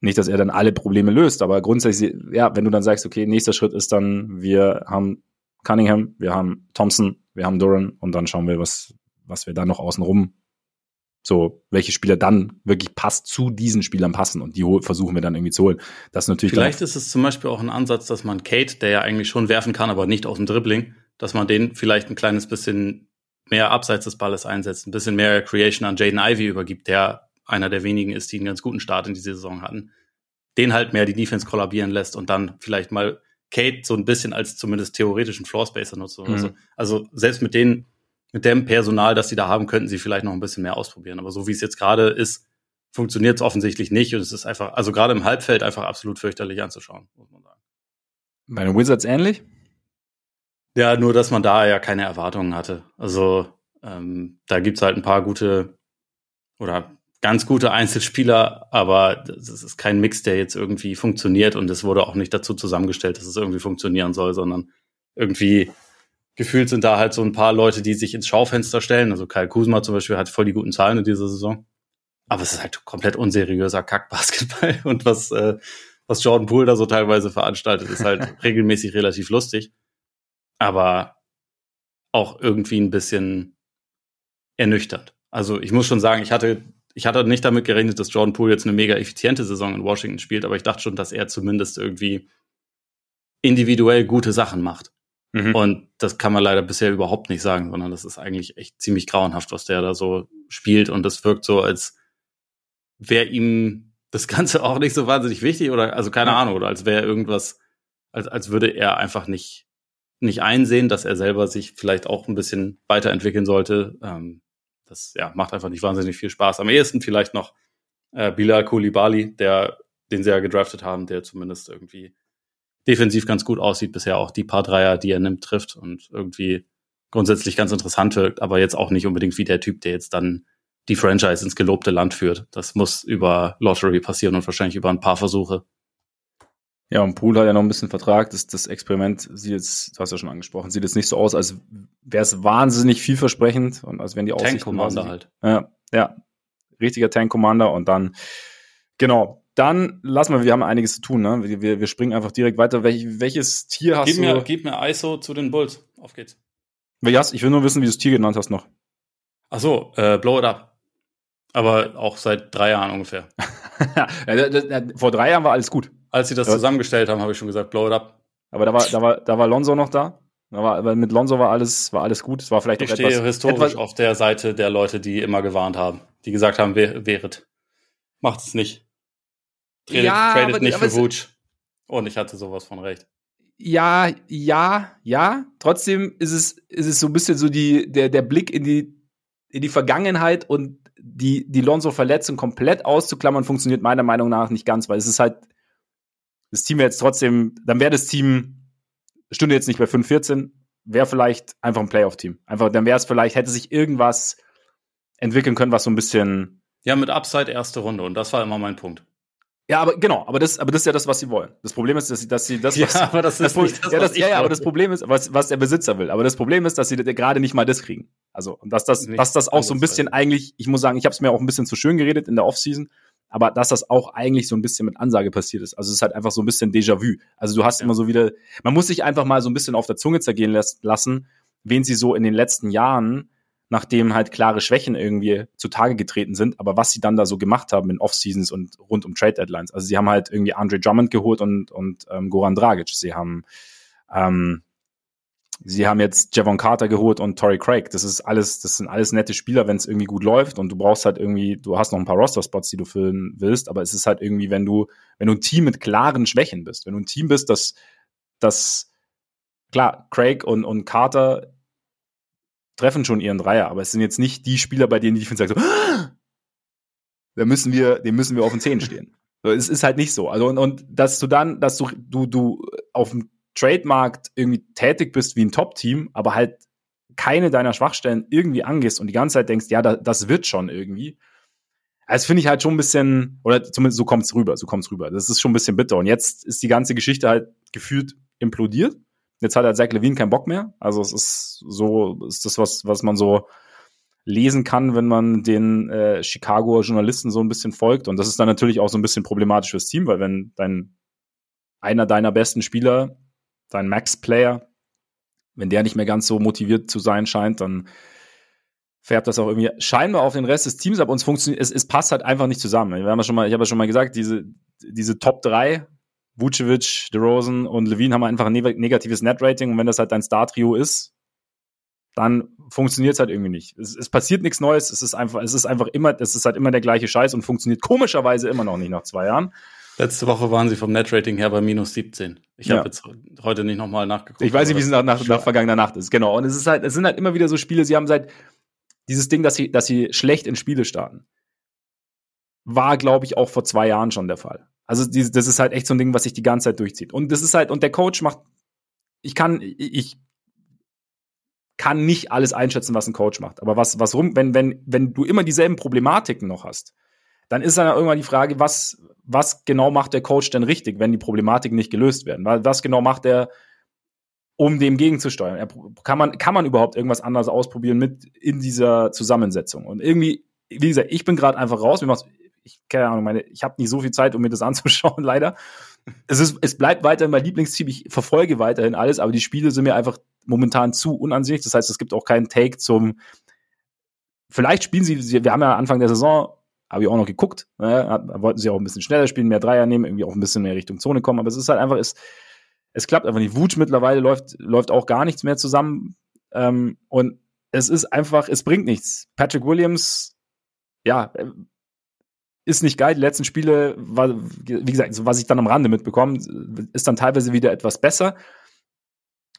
Nicht, dass er dann alle Probleme löst, aber grundsätzlich, ja, wenn du dann sagst, okay, nächster Schritt ist dann, wir haben Cunningham, wir haben Thompson, wir haben Duran und dann schauen wir, was, was wir da noch außenrum so, welche Spieler dann wirklich passt zu diesen Spielern passen und die versuchen wir dann irgendwie zu holen. Das ist natürlich Vielleicht ist es zum Beispiel auch ein Ansatz, dass man Kate, der ja eigentlich schon werfen kann, aber nicht aus dem Dribbling, dass man den vielleicht ein kleines bisschen mehr abseits des Balles einsetzt, ein bisschen mehr Creation an Jaden Ivy übergibt, der einer der wenigen ist, die einen ganz guten Start in die Saison hatten. Den halt mehr die Defense kollabieren lässt und dann vielleicht mal Kate so ein bisschen als zumindest theoretischen Floorspacer nutzt. Mhm. Also, also selbst mit denen, mit dem Personal, das sie da haben, könnten sie vielleicht noch ein bisschen mehr ausprobieren. Aber so wie es jetzt gerade ist, funktioniert es offensichtlich nicht und es ist einfach, also gerade im Halbfeld einfach absolut fürchterlich anzuschauen, muss man sagen. Bei den Wizards ähnlich? Ja, nur dass man da ja keine Erwartungen hatte. Also ähm, da gibt's halt ein paar gute oder ganz gute Einzelspieler, aber das ist kein Mix, der jetzt irgendwie funktioniert und es wurde auch nicht dazu zusammengestellt, dass es irgendwie funktionieren soll, sondern irgendwie gefühlt sind da halt so ein paar Leute, die sich ins Schaufenster stellen. Also Kyle Kuzma zum Beispiel hat voll die guten Zahlen in dieser Saison. Aber es ist halt komplett unseriöser Kackbasketball und was, äh, was Jordan Poole da so teilweise veranstaltet, ist halt regelmäßig relativ lustig. Aber auch irgendwie ein bisschen ernüchternd. Also ich muss schon sagen, ich hatte ich hatte nicht damit gerechnet, dass Jordan Poole jetzt eine mega effiziente Saison in Washington spielt, aber ich dachte schon, dass er zumindest irgendwie individuell gute Sachen macht. Mhm. Und das kann man leider bisher überhaupt nicht sagen, sondern das ist eigentlich echt ziemlich grauenhaft, was der da so spielt. Und das wirkt so, als wäre ihm das Ganze auch nicht so wahnsinnig wichtig oder, also keine Ahnung, oder als wäre irgendwas, als, als würde er einfach nicht, nicht einsehen, dass er selber sich vielleicht auch ein bisschen weiterentwickeln sollte. Ähm, das ja, macht einfach nicht wahnsinnig viel Spaß. Am ehesten vielleicht noch äh, Bilal Koulibaly, der, den sie ja gedraftet haben, der zumindest irgendwie defensiv ganz gut aussieht, bisher auch die paar Dreier, die er nimmt, trifft und irgendwie grundsätzlich ganz interessant wirkt, aber jetzt auch nicht unbedingt wie der Typ, der jetzt dann die Franchise ins gelobte Land führt. Das muss über Lottery passieren und wahrscheinlich über ein paar Versuche. Ja, und Pool hat ja noch ein bisschen Vertrag. Das, das Experiment sieht jetzt, du hast ja schon angesprochen, sieht jetzt nicht so aus, als wäre es wahnsinnig vielversprechend und als wenn die Aussichten Tank Commander halt. Ja, ja, richtiger Tank Commander und dann, genau, dann lassen wir, wir haben einiges zu tun, ne? Wir, wir, wir springen einfach direkt weiter. Welch, welches Tier hast gib du? Mir, gib mir ISO zu den Bulls. Auf geht's. Welches? Ich will nur wissen, wie du das Tier genannt hast noch. Ach so, äh, Blow It Up. Aber auch seit drei Jahren ungefähr. Vor drei Jahren war alles gut. Als sie das ja. zusammengestellt haben, habe ich schon gesagt, blow it up. Aber da war, da war, da war Lonzo noch da. Da war, mit Lonzo war alles, war alles gut. Es war vielleicht ich stehe etwas, historisch etwas, auf der Seite der Leute, die immer gewarnt haben, die gesagt haben, wehret. Macht es nicht. Tradet, ja, tradet aber, nicht aber für Wutsch. Und ich hatte sowas von recht. Ja, ja, ja. Trotzdem ist es, ist es so ein bisschen so die, der, der Blick in die, in die Vergangenheit und die, die Lonzo-Verletzung komplett auszuklammern, funktioniert meiner Meinung nach nicht ganz, weil es ist halt, das Team wäre jetzt trotzdem, dann wäre das Team, stünde jetzt nicht bei 5-14, wäre vielleicht einfach ein Playoff-Team. Einfach, dann wäre es vielleicht, hätte sich irgendwas entwickeln können, was so ein bisschen. Ja, mit Upside erste Runde und das war immer mein Punkt. Ja, aber genau, aber das, aber das ist ja das, was sie wollen. Das Problem ist, dass sie, dass sie das, was, ja, aber das ist das, nicht das, ja, das, ja, ja, aber das Problem ist, was, was der Besitzer will. Aber das Problem ist, dass sie gerade nicht mal das kriegen. Also, und dass das, dass das auch so ein bisschen eigentlich, ich muss sagen, ich habe es mir auch ein bisschen zu schön geredet in der Offseason, aber dass das auch eigentlich so ein bisschen mit Ansage passiert ist. Also es ist halt einfach so ein bisschen Déjà-vu. Also du hast ja. immer so wieder, man muss sich einfach mal so ein bisschen auf der Zunge zergehen lassen, wen sie so in den letzten Jahren, nachdem halt klare Schwächen irgendwie zutage getreten sind, aber was sie dann da so gemacht haben in Off-Seasons und rund um Trade-Deadlines. Also sie haben halt irgendwie Andre Drummond geholt und, und ähm, Goran Dragic. Sie haben ähm, Sie haben jetzt Javon Carter geholt und Torrey Craig. Das ist alles, das sind alles nette Spieler, wenn es irgendwie gut läuft und du brauchst halt irgendwie, du hast noch ein paar Roster-Spots, die du füllen willst, aber es ist halt irgendwie, wenn du, wenn du ein Team mit klaren Schwächen bist, wenn du ein Team bist, das, das, klar, Craig und, und Carter treffen schon ihren Dreier, aber es sind jetzt nicht die Spieler, bei denen die Defense sagt so, da müssen wir, dem müssen wir auf den Zehen stehen. es ist halt nicht so. Also, und, und dass du dann, dass du, du, du auf dem Trademarkt irgendwie tätig bist wie ein Top-Team, aber halt keine deiner Schwachstellen irgendwie angehst und die ganze Zeit denkst, ja, da, das wird schon irgendwie. Das finde ich halt schon ein bisschen, oder zumindest so kommt es rüber, so kommt es rüber. Das ist schon ein bisschen bitter. Und jetzt ist die ganze Geschichte halt gefühlt implodiert. Jetzt hat halt Zach Levine keinen Bock mehr. Also es ist so, ist das was, was man so lesen kann, wenn man den äh, Chicago Journalisten so ein bisschen folgt. Und das ist dann natürlich auch so ein bisschen problematisch fürs Team, weil wenn dein einer deiner besten Spieler dein Max-Player, wenn der nicht mehr ganz so motiviert zu sein scheint, dann färbt das auch irgendwie scheinbar auf den Rest des Teams ab. Uns funktioniert, es, es passt halt einfach nicht zusammen. Wir haben ja schon mal, ich habe ja schon mal gesagt, diese, diese Top 3, Vucevic, DeRozan und Levine haben einfach ein negatives Net-Rating und wenn das halt dein Star-Trio ist, dann funktioniert es halt irgendwie nicht. Es, es, passiert nichts Neues, es ist einfach, es ist einfach immer, es ist halt immer der gleiche Scheiß und funktioniert komischerweise immer noch nicht nach zwei Jahren. Letzte Woche waren sie vom Netrating her bei minus 17. Ich ja. habe jetzt heute nicht nochmal nachgeguckt. Ich weiß nicht, wie es nach, nach, nach vergangener Nacht ist. Genau. Und es ist halt, es sind halt immer wieder so Spiele, sie haben seit dieses Ding, dass sie, dass sie schlecht in Spiele starten. War, glaube ich, auch vor zwei Jahren schon der Fall. Also die, das ist halt echt so ein Ding, was sich die ganze Zeit durchzieht. Und das ist halt, und der Coach macht, ich kann, ich kann nicht alles einschätzen, was ein Coach macht. Aber was, was rum, wenn, wenn, wenn du immer dieselben Problematiken noch hast, dann ist dann irgendwann die Frage, was, was genau macht der Coach denn richtig, wenn die Problematiken nicht gelöst werden? Was genau macht er, um dem gegenzusteuern? Er, kann, man, kann man überhaupt irgendwas anderes ausprobieren mit in dieser Zusammensetzung? Und irgendwie, wie gesagt, ich bin gerade einfach raus. Ich keine Ahnung, meine, ich habe nicht so viel Zeit, um mir das anzuschauen, leider. Es, ist, es bleibt weiterhin mein Lieblingsteam. Ich verfolge weiterhin alles, aber die Spiele sind mir einfach momentan zu unansehnlich. Das heißt, es gibt auch keinen Take zum. Vielleicht spielen sie, wir haben ja Anfang der Saison habe ich auch noch geguckt. Ne? Wollten sie auch ein bisschen schneller spielen, mehr Dreier nehmen, irgendwie auch ein bisschen mehr Richtung Zone kommen. Aber es ist halt einfach, es, es klappt einfach nicht. Wutsch mittlerweile läuft, läuft auch gar nichts mehr zusammen. Ähm, und es ist einfach, es bringt nichts. Patrick Williams, ja, äh, ist nicht geil. Die letzten Spiele, war, wie gesagt, was ich dann am Rande mitbekomme, ist dann teilweise wieder etwas besser.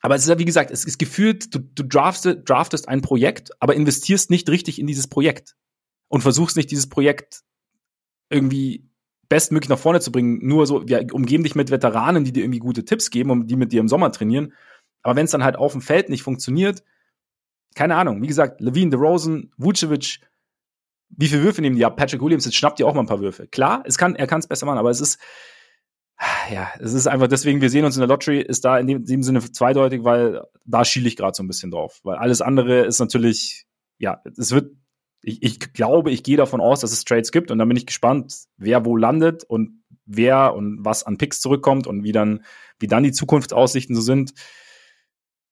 Aber es ist ja, wie gesagt, es ist gefühlt, du, du draftest, draftest ein Projekt, aber investierst nicht richtig in dieses Projekt und versuchst nicht, dieses Projekt irgendwie bestmöglich nach vorne zu bringen. Nur so, wir umgeben dich mit Veteranen, die dir irgendwie gute Tipps geben und die mit dir im Sommer trainieren. Aber wenn es dann halt auf dem Feld nicht funktioniert, keine Ahnung. Wie gesagt, Levine, DeRozan, Vucevic, wie viele Würfe nehmen die ab? Patrick Williams, jetzt schnappt ihr auch mal ein paar Würfe. Klar, es kann, er kann es besser machen, aber es ist, ja, es ist einfach deswegen, wir sehen uns in der Lottery, ist da in dem, in dem Sinne zweideutig, weil da schiele ich gerade so ein bisschen drauf. Weil alles andere ist natürlich, ja, es wird ich, ich glaube, ich gehe davon aus, dass es Trades gibt und dann bin ich gespannt, wer wo landet und wer und was an Picks zurückkommt und wie dann, wie dann die Zukunftsaussichten so sind.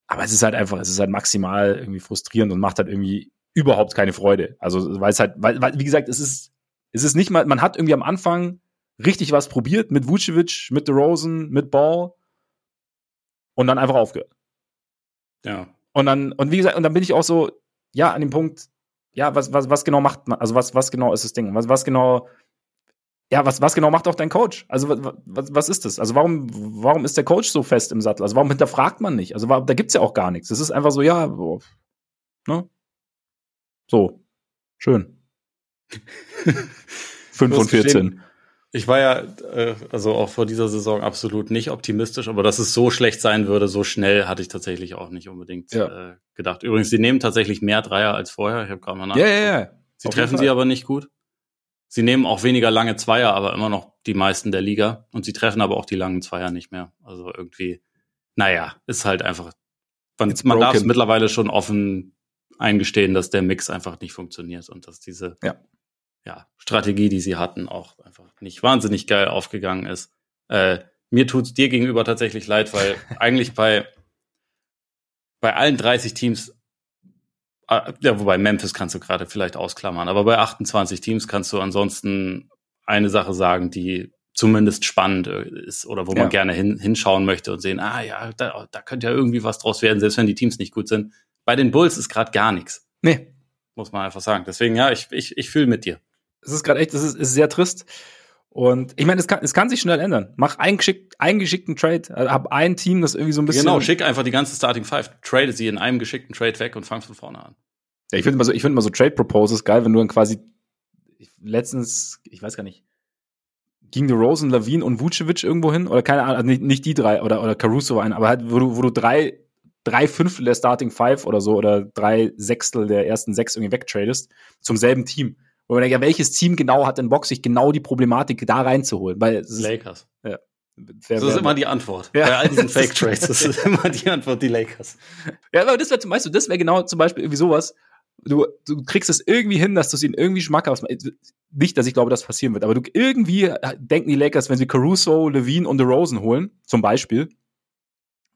Aber es ist halt einfach, es ist halt maximal irgendwie frustrierend und macht halt irgendwie überhaupt keine Freude. Also, weil es halt, weil, weil wie gesagt, es ist, es ist nicht mal, man hat irgendwie am Anfang richtig was probiert mit Vucevic, mit DeRozan, mit Ball und dann einfach aufgehört. Ja. Und dann, und wie gesagt, und dann bin ich auch so, ja, an dem Punkt, ja, was, was, was genau macht man, also was, was genau ist das Ding? Was, was genau, ja, was, was genau macht auch dein Coach? Also was, was ist das? Also warum, warum ist der Coach so fest im Sattel? Also warum hinterfragt man nicht? Also da gibt's ja auch gar nichts. Das ist einfach so, ja, so, ne? So, schön. 5 von 14. Ich war ja äh, also auch vor dieser Saison absolut nicht optimistisch, aber dass es so schlecht sein würde, so schnell hatte ich tatsächlich auch nicht unbedingt ja. äh, gedacht. Übrigens, sie nehmen tatsächlich mehr Dreier als vorher. Ich habe gerade mal nachgeguckt. Ja, ja, ja. Sie Auf treffen sie aber nicht gut. Sie nehmen auch weniger lange Zweier, aber immer noch die meisten der Liga. Und sie treffen aber auch die langen Zweier nicht mehr. Also irgendwie, naja, ist halt einfach. Man, man darf es mittlerweile schon offen eingestehen, dass der Mix einfach nicht funktioniert und dass diese ja ja, Strategie, die sie hatten, auch einfach nicht wahnsinnig geil aufgegangen ist. Äh, mir tut's dir gegenüber tatsächlich leid, weil eigentlich bei, bei allen 30 Teams, äh, ja, wobei Memphis kannst du gerade vielleicht ausklammern, aber bei 28 Teams kannst du ansonsten eine Sache sagen, die zumindest spannend äh, ist oder wo ja. man gerne hin, hinschauen möchte und sehen, ah ja, da, da könnte ja irgendwie was draus werden, selbst wenn die Teams nicht gut sind. Bei den Bulls ist gerade gar nichts. Nee. Muss man einfach sagen. Deswegen, ja, ich, ich, ich fühle mit dir. Es ist gerade echt, es ist, ist sehr trist. Und ich meine, es kann, es kann sich schnell ändern. Mach einen, geschick, einen geschickten Trade, also hab ein Team, das irgendwie so ein bisschen. Genau, schick einfach die ganze Starting Five, trade sie in einem geschickten Trade weg und fang von vorne an. Ja, ich finde immer so, ich finde so Trade Proposals geil, wenn du dann quasi letztens, ich weiß gar nicht, ging die Rosen, Lavine und Vucevic irgendwo hin oder keine Ahnung, also nicht, nicht die drei oder oder Caruso ein, aber halt wo du wo du drei drei Fünftel der Starting Five oder so oder drei Sechstel der ersten sechs irgendwie wegtradest zum selben Team. Wo man denkt, ja, welches Team genau hat denn Bock, sich genau die Problematik da reinzuholen? Weil es Lakers. Ist, ja. Das ist immer die Antwort. Ja. Bei all diesen Fake Trades, das ist immer die Antwort, die Lakers. Ja, aber das wäre zum Beispiel, das wäre genau zum Beispiel irgendwie sowas. Du, du kriegst es irgendwie hin, dass du es ihnen irgendwie schmackhaft machst. Nicht, dass ich glaube, das passieren wird, aber du irgendwie denken die Lakers, wenn sie Caruso, Levine und DeRozan holen, zum Beispiel,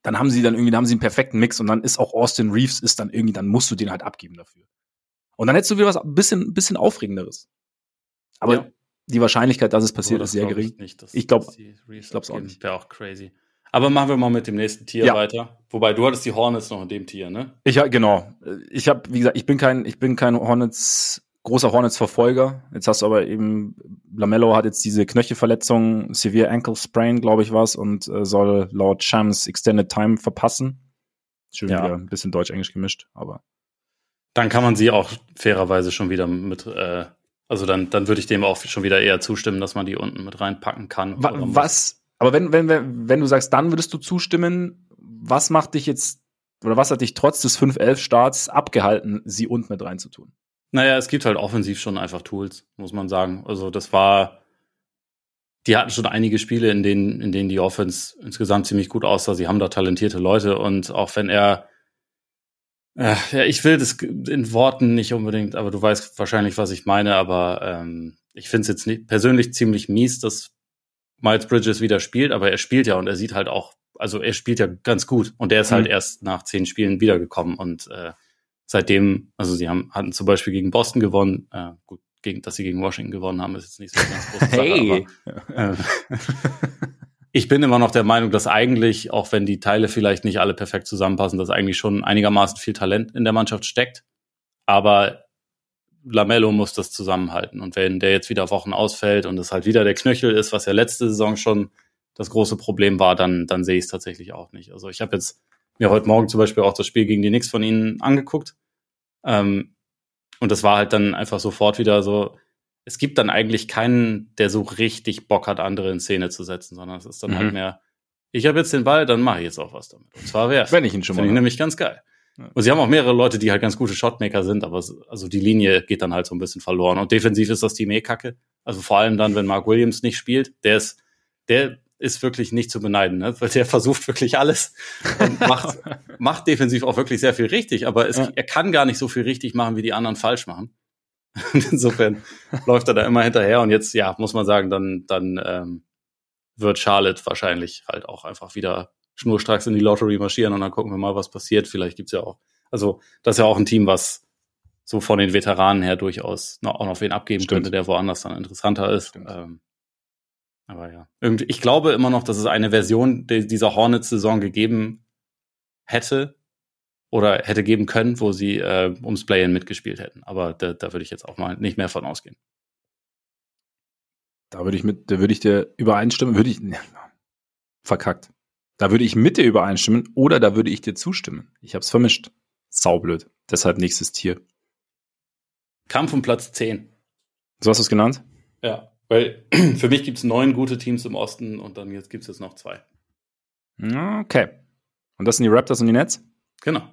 dann haben sie dann irgendwie, dann haben sie einen perfekten Mix und dann ist auch Austin Reeves ist dann irgendwie, dann musst du den halt abgeben dafür. Und dann hättest du wieder was ein bisschen, bisschen aufregenderes. Aber ja. die Wahrscheinlichkeit, dass es passiert, oh, ist sehr gering. Ich, nicht, ich glaube es auch nicht. Wäre auch crazy. Aber machen wir mal mit dem nächsten Tier ja. weiter. Wobei du hattest die Hornets noch in dem Tier, ne? Ich genau. Ich habe, wie gesagt, ich bin kein, ich bin kein Hornets großer Hornets-Verfolger. Jetzt hast du aber eben, Lamello hat jetzt diese Knöchelverletzung, Severe Ankle Sprain, glaube ich, was, und äh, soll laut Shams Extended Time verpassen. Schön ja. wieder ein bisschen Deutsch-Englisch gemischt, aber. Dann kann man sie auch fairerweise schon wieder mit, äh, also dann, dann würde ich dem auch schon wieder eher zustimmen, dass man die unten mit reinpacken kann. Wa was? Aber wenn, wenn, wenn du sagst, dann würdest du zustimmen, was macht dich jetzt, oder was hat dich trotz des 5-11-Starts abgehalten, sie unten mit reinzutun? Naja, es gibt halt offensiv schon einfach Tools, muss man sagen. Also das war, die hatten schon einige Spiele, in denen, in denen die Offense insgesamt ziemlich gut aussah. Sie haben da talentierte Leute und auch wenn er, ja, ich will das in Worten nicht unbedingt, aber du weißt wahrscheinlich, was ich meine, aber ähm, ich finde es jetzt nicht, persönlich ziemlich mies, dass Miles Bridges wieder spielt, aber er spielt ja und er sieht halt auch, also er spielt ja ganz gut und der ist halt mhm. halt erst nach zehn Spielen wiedergekommen und äh, seitdem, also sie haben, hatten zum Beispiel gegen Boston gewonnen, äh, gut, gegen, dass sie gegen Washington gewonnen haben, ist jetzt nicht so eine ganz große Sache, hey. aber äh, ich bin immer noch der Meinung, dass eigentlich, auch wenn die Teile vielleicht nicht alle perfekt zusammenpassen, dass eigentlich schon einigermaßen viel Talent in der Mannschaft steckt. Aber Lamello muss das zusammenhalten. Und wenn der jetzt wieder Wochen ausfällt und es halt wieder der Knöchel ist, was ja letzte Saison schon das große Problem war, dann, dann sehe ich es tatsächlich auch nicht. Also ich habe jetzt mir heute Morgen zum Beispiel auch das Spiel gegen die Knicks von ihnen angeguckt. Ähm, und das war halt dann einfach sofort wieder so, es gibt dann eigentlich keinen, der so richtig Bock hat, andere in Szene zu setzen, sondern es ist dann halt mhm. halt mehr, ich habe jetzt den Ball, dann mache ich jetzt auch was damit. Und zwar wer? Wenn ich ihn schon mal. Finde ich nämlich ganz geil. Ja. Und sie haben auch mehrere Leute, die halt ganz gute Shotmaker sind, aber es, also die Linie geht dann halt so ein bisschen verloren. Und defensiv ist das Team eh kacke. Also vor allem dann, wenn Mark Williams nicht spielt, der ist, der ist wirklich nicht zu beneiden, ne? weil der versucht wirklich alles und macht, macht defensiv auch wirklich sehr viel richtig, aber es, ja. er kann gar nicht so viel richtig machen, wie die anderen falsch machen. Insofern läuft er da immer hinterher und jetzt, ja, muss man sagen, dann, dann ähm, wird Charlotte wahrscheinlich halt auch einfach wieder schnurstracks in die Lottery marschieren und dann gucken wir mal, was passiert. Vielleicht gibt's ja auch, also das ist ja auch ein Team, was so von den Veteranen her durchaus noch, auch noch wen abgeben Stimmt. könnte, der woanders dann interessanter ist. Ähm, aber ja, irgendwie, ich glaube immer noch, dass es eine Version dieser Hornets-Saison gegeben hätte oder hätte geben können, wo sie äh, ums Play-In mitgespielt hätten. Aber da, da würde ich jetzt auch mal nicht mehr von ausgehen. Da würde ich mit, da würde ich dir übereinstimmen, würde ich, ne, verkackt. Da würde ich mit dir übereinstimmen oder da würde ich dir zustimmen. Ich habe es vermischt. Saublöd. Deshalb nächstes Tier. Kampf um Platz 10. So hast du es genannt? Ja. Weil für mich gibt es neun gute Teams im Osten und dann jetzt gibt es jetzt noch zwei. Okay. Und das sind die Raptors und die Nets? Genau.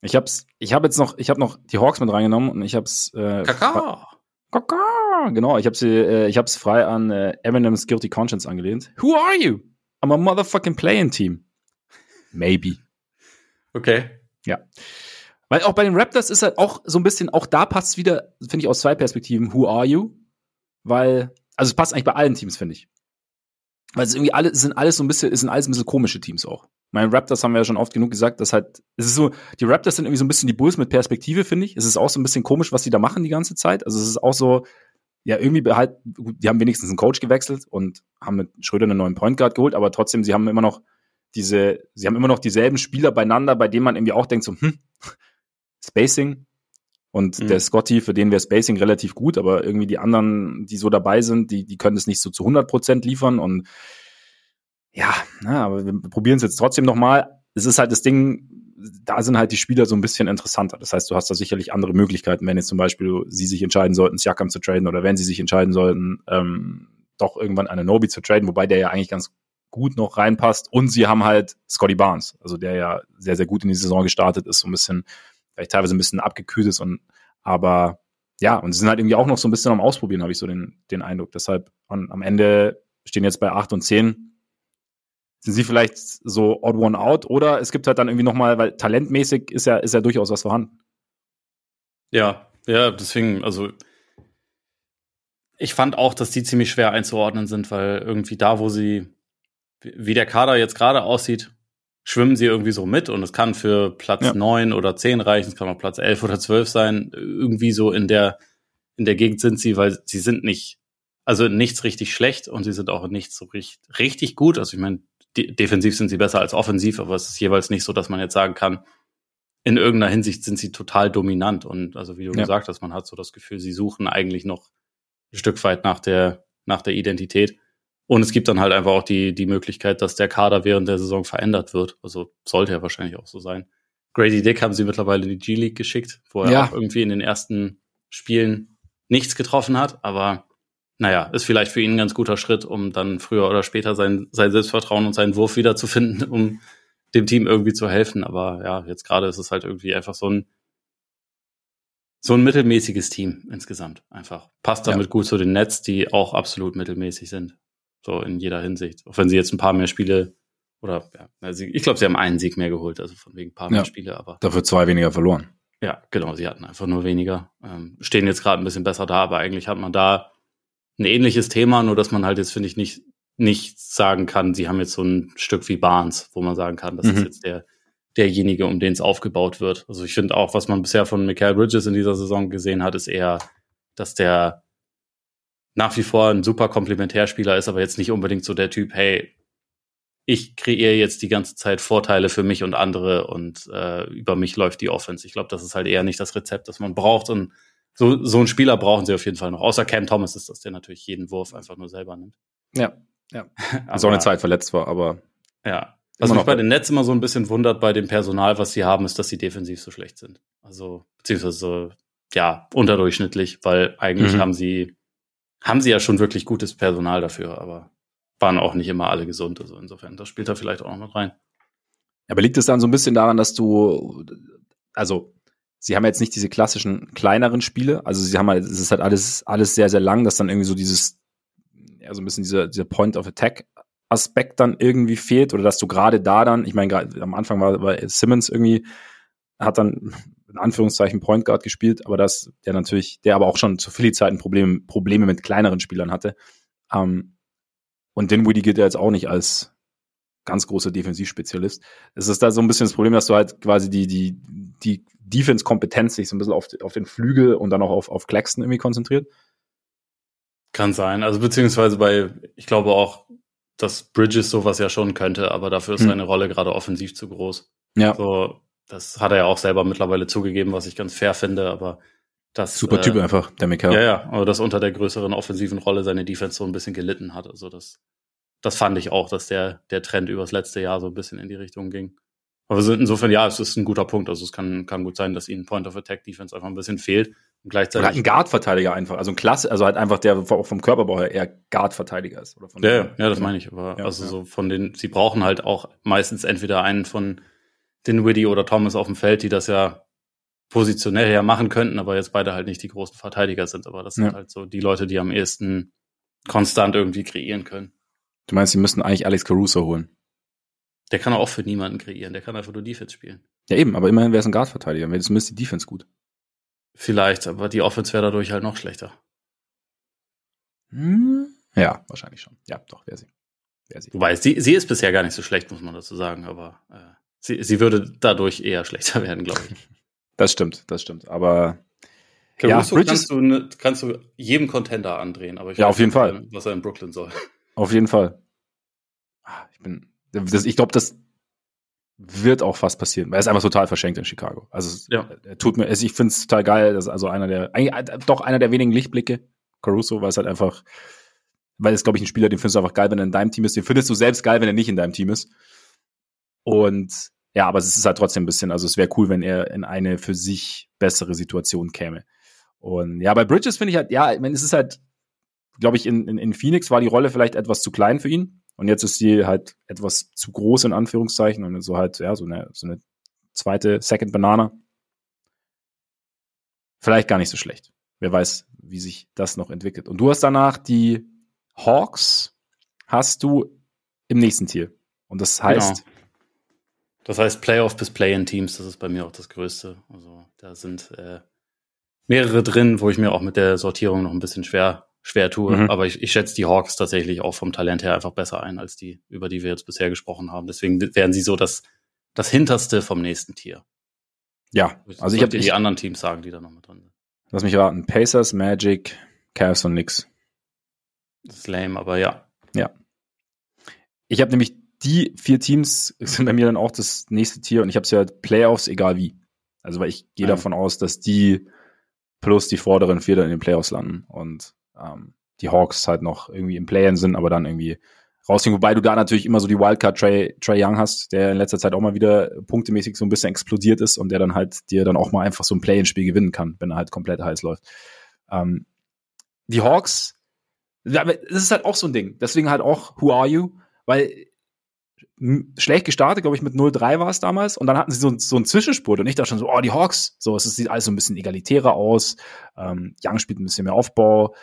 Ich hab's, ich habe jetzt noch, ich habe noch die Hawks mit reingenommen und ich hab's. Äh, Kaka. Kaka. Genau, ich habe sie, äh, ich hab's frei an äh, Eminem's Guilty Conscience angelehnt. Who are you? I'm a motherfucking playing team. Maybe. Okay. Ja. Weil auch bei den Raptors ist halt auch so ein bisschen, auch da passt es wieder, finde ich, aus zwei Perspektiven. Who are you? Weil, also es passt eigentlich bei allen Teams, finde ich. Weil es irgendwie alle, sind alles so ein bisschen, es sind alles ein bisschen komische Teams auch. Meine Raptors haben wir ja schon oft genug gesagt, dass halt, es ist so, die Raptors sind irgendwie so ein bisschen die Bulls mit Perspektive, finde ich. Es ist auch so ein bisschen komisch, was die da machen die ganze Zeit. Also es ist auch so, ja, irgendwie halt, die haben wenigstens einen Coach gewechselt und haben mit Schröder einen neuen Point Guard geholt, aber trotzdem, sie haben immer noch diese, sie haben immer noch dieselben Spieler beieinander, bei denen man irgendwie auch denkt so, hm, Spacing. Und mhm. der Scotty, für den wäre Spacing relativ gut, aber irgendwie die anderen, die so dabei sind, die, die können es nicht so zu 100 Prozent liefern. Und ja, na, aber wir probieren es jetzt trotzdem nochmal. Es ist halt das Ding, da sind halt die Spieler so ein bisschen interessanter. Das heißt, du hast da sicherlich andere Möglichkeiten, wenn jetzt zum Beispiel sie sich entscheiden sollten, Siakam zu traden oder wenn sie sich entscheiden sollten, ähm, doch irgendwann eine Nobi zu traden, wobei der ja eigentlich ganz gut noch reinpasst. Und sie haben halt Scotty Barnes, also der ja sehr, sehr gut in die Saison gestartet ist, so ein bisschen vielleicht teilweise ein bisschen abgekühlt ist und aber ja, und sie sind halt irgendwie auch noch so ein bisschen am Ausprobieren, habe ich so den, den Eindruck. Deshalb an, am Ende stehen jetzt bei 8 und 10. Sind sie vielleicht so odd one out oder es gibt halt dann irgendwie nochmal, weil talentmäßig ist ja, ist ja durchaus was vorhanden. Ja, ja, deswegen, also ich fand auch, dass die ziemlich schwer einzuordnen sind, weil irgendwie da, wo sie, wie der Kader jetzt gerade aussieht, schwimmen sie irgendwie so mit und es kann für Platz ja. neun oder zehn reichen, es kann auch Platz elf oder zwölf sein. Irgendwie so in der, in der Gegend sind sie, weil sie sind nicht, also nichts richtig schlecht und sie sind auch nicht so richtig, richtig gut. Also ich meine, defensiv sind sie besser als offensiv, aber es ist jeweils nicht so, dass man jetzt sagen kann, in irgendeiner Hinsicht sind sie total dominant. Und also wie du ja. gesagt hast, man hat so das Gefühl, sie suchen eigentlich noch ein Stück weit nach der, nach der Identität. Und es gibt dann halt einfach auch die, die Möglichkeit, dass der Kader während der Saison verändert wird. Also sollte ja wahrscheinlich auch so sein. Grady Dick haben sie mittlerweile in die G-League geschickt, wo er ja. auch irgendwie in den ersten Spielen nichts getroffen hat. Aber naja, ist vielleicht für ihn ein ganz guter Schritt, um dann früher oder später sein, sein Selbstvertrauen und seinen Wurf wiederzufinden, um dem Team irgendwie zu helfen. Aber ja, jetzt gerade ist es halt irgendwie einfach so ein so ein mittelmäßiges Team insgesamt. Einfach passt damit ja. gut zu den Nets, die auch absolut mittelmäßig sind. So in jeder Hinsicht. Auch wenn sie jetzt ein paar mehr Spiele oder ja, also ich glaube, sie haben einen Sieg mehr geholt, also von wegen ein paar mehr ja, Spiele, aber. Dafür zwei weniger verloren. Ja, genau, sie hatten einfach nur weniger. Ähm, stehen jetzt gerade ein bisschen besser da, aber eigentlich hat man da ein ähnliches Thema, nur dass man halt jetzt, finde ich, nicht, nicht sagen kann, sie haben jetzt so ein Stück wie Barnes, wo man sagen kann, das mhm. ist jetzt der, derjenige, um den es aufgebaut wird. Also ich finde auch, was man bisher von Michael Bridges in dieser Saison gesehen hat, ist eher, dass der nach wie vor ein super Komplementärspieler ist, aber jetzt nicht unbedingt so der Typ, hey, ich kreiere jetzt die ganze Zeit Vorteile für mich und andere und äh, über mich läuft die Offense. Ich glaube, das ist halt eher nicht das Rezept, das man braucht. Und so, so einen Spieler brauchen sie auf jeden Fall noch. Außer Cam Thomas ist das, der natürlich jeden Wurf einfach nur selber nimmt. Ja, ja. aber, so eine Zeit verletzt war, aber. Ja. Was mich bei den Nets immer so ein bisschen wundert bei dem Personal, was sie haben, ist, dass sie defensiv so schlecht sind. Also, beziehungsweise, ja, unterdurchschnittlich, weil eigentlich mhm. haben sie haben sie ja schon wirklich gutes Personal dafür, aber waren auch nicht immer alle gesund. Also insofern, das spielt da vielleicht auch noch mit rein. Aber liegt es dann so ein bisschen daran, dass du, also sie haben jetzt nicht diese klassischen kleineren Spiele, also sie haben halt, es ist halt alles, alles sehr, sehr lang, dass dann irgendwie so dieses, ja, so ein bisschen dieser, dieser Point of Attack Aspekt dann irgendwie fehlt oder dass du gerade da dann, ich meine, am Anfang war, war Simmons irgendwie, hat dann in Anführungszeichen Point Guard gespielt, aber das, der natürlich, der aber auch schon zu Philly-Zeiten Probleme, Probleme mit kleineren Spielern hatte. Ähm, und Dinwiddie gilt ja jetzt auch nicht als ganz großer Defensivspezialist. Es ist da so ein bisschen das Problem, dass du halt quasi die, die, die Defense-Kompetenz sich so ein bisschen auf, auf den Flügel und dann auch auf, auf Claxton irgendwie konzentriert. Kann sein. Also beziehungsweise bei, ich glaube auch, dass Bridges sowas ja schon könnte, aber dafür ist hm. seine Rolle gerade offensiv zu groß. Ja. So, das hat er ja auch selber mittlerweile zugegeben, was ich ganz fair finde, aber das. Super Typ äh, einfach, der Michael. Ja, ja, aber dass unter der größeren offensiven Rolle seine Defense so ein bisschen gelitten hat. Also das, das fand ich auch, dass der, der Trend übers letzte Jahr so ein bisschen in die Richtung ging. Aber insofern, ja, es ist ein guter Punkt. Also es kann, kann gut sein, dass ihnen Point of Attack Defense einfach ein bisschen fehlt. Und gleichzeitig. Oder ein Guard-Verteidiger einfach. Also ein Klasse, also halt einfach der vom Körperbau her eher Guard-Verteidiger ist. Oder von ja, ja, ja, das meine ich. Aber ja, also ja. so von den, sie brauchen halt auch meistens entweder einen von Dinwiddie oder Thomas auf dem Feld, die das ja positionell ja machen könnten, aber jetzt beide halt nicht die großen Verteidiger sind. Aber das sind halt so die Leute, die am ehesten konstant irgendwie kreieren können. Du meinst, sie müssten eigentlich Alex Caruso holen? Der kann auch für niemanden kreieren, der kann einfach nur Defense spielen. Ja, eben, aber immerhin wäre es ein Guard-Verteidiger, wäre zumindest die Defense gut. Vielleicht, aber die Offense wäre dadurch halt noch schlechter. Hm? Ja, wahrscheinlich schon. Ja, doch, wäre sie. Wär sie. Wobei, sie, sie ist bisher gar nicht so schlecht, muss man dazu sagen, aber äh, sie, sie würde dadurch eher schlechter werden, glaube ich. Das stimmt, das stimmt. Aber Caruso ja, kannst, du ne, kannst du jedem Contender andrehen, aber ich ja, auf jeden Fall. was er in Brooklyn soll. Auf jeden Fall. Ah, ich bin, das, ich glaube, das wird auch fast passieren, weil er ist einfach total verschenkt in Chicago. Also ja. er tut mir, ich finde es total geil, dass also einer der, eigentlich, doch einer der wenigen Lichtblicke, Caruso, weil es halt einfach, weil es glaube ich ein Spieler, den findest du einfach geil, wenn er in deinem Team ist, den findest du selbst geil, wenn er nicht in deinem Team ist. Und ja, aber es ist halt trotzdem ein bisschen, also es wäre cool, wenn er in eine für sich bessere Situation käme. Und ja, bei Bridges finde ich halt, ja, ich meine, es ist halt, glaube ich, in, in, in Phoenix war die Rolle vielleicht etwas zu klein für ihn. Und jetzt ist sie halt etwas zu groß in Anführungszeichen und so halt, ja, so eine, so eine zweite Second Banana. Vielleicht gar nicht so schlecht. Wer weiß, wie sich das noch entwickelt. Und du hast danach die Hawks, hast du im nächsten Tier. Und das heißt. Genau. Das heißt Playoff bis Play-in-Teams, das ist bei mir auch das Größte. Also da sind äh, mehrere drin, wo ich mir auch mit der Sortierung noch ein bisschen schwer schwer tue. Mhm. Aber ich, ich schätze die Hawks tatsächlich auch vom Talent her einfach besser ein als die, über die wir jetzt bisher gesprochen haben. Deswegen wären sie so das, das hinterste vom nächsten Tier. Ja, also ich habe die anderen Teams sagen, die da noch mit drin sind. Lass mich warten. Pacers, Magic, Cavs und nix. Das ist lame, aber ja. Ja. Ich habe nämlich die vier Teams sind bei mir dann auch das nächste Tier und ich habe es ja Playoffs, egal wie. Also weil ich gehe ja. davon aus, dass die plus die vorderen vier dann in den Playoffs landen und ähm, die Hawks halt noch irgendwie im Play-In sind, aber dann irgendwie rausgehen. Wobei du da natürlich immer so die Wildcard Trey, Trey Young hast, der in letzter Zeit auch mal wieder punktemäßig so ein bisschen explodiert ist und der dann halt dir dann auch mal einfach so ein Play-In-Spiel gewinnen kann, wenn er halt komplett heiß läuft. Ähm, die Hawks, das ist halt auch so ein Ding. Deswegen halt auch Who Are You? Weil schlecht gestartet, glaube ich, mit 0-3 war es damals. Und dann hatten sie so, so einen Zwischenspurt und ich dachte schon so, oh, die Hawks. So, es sieht alles so ein bisschen egalitärer aus. Ähm, Young spielt ein bisschen mehr Aufbau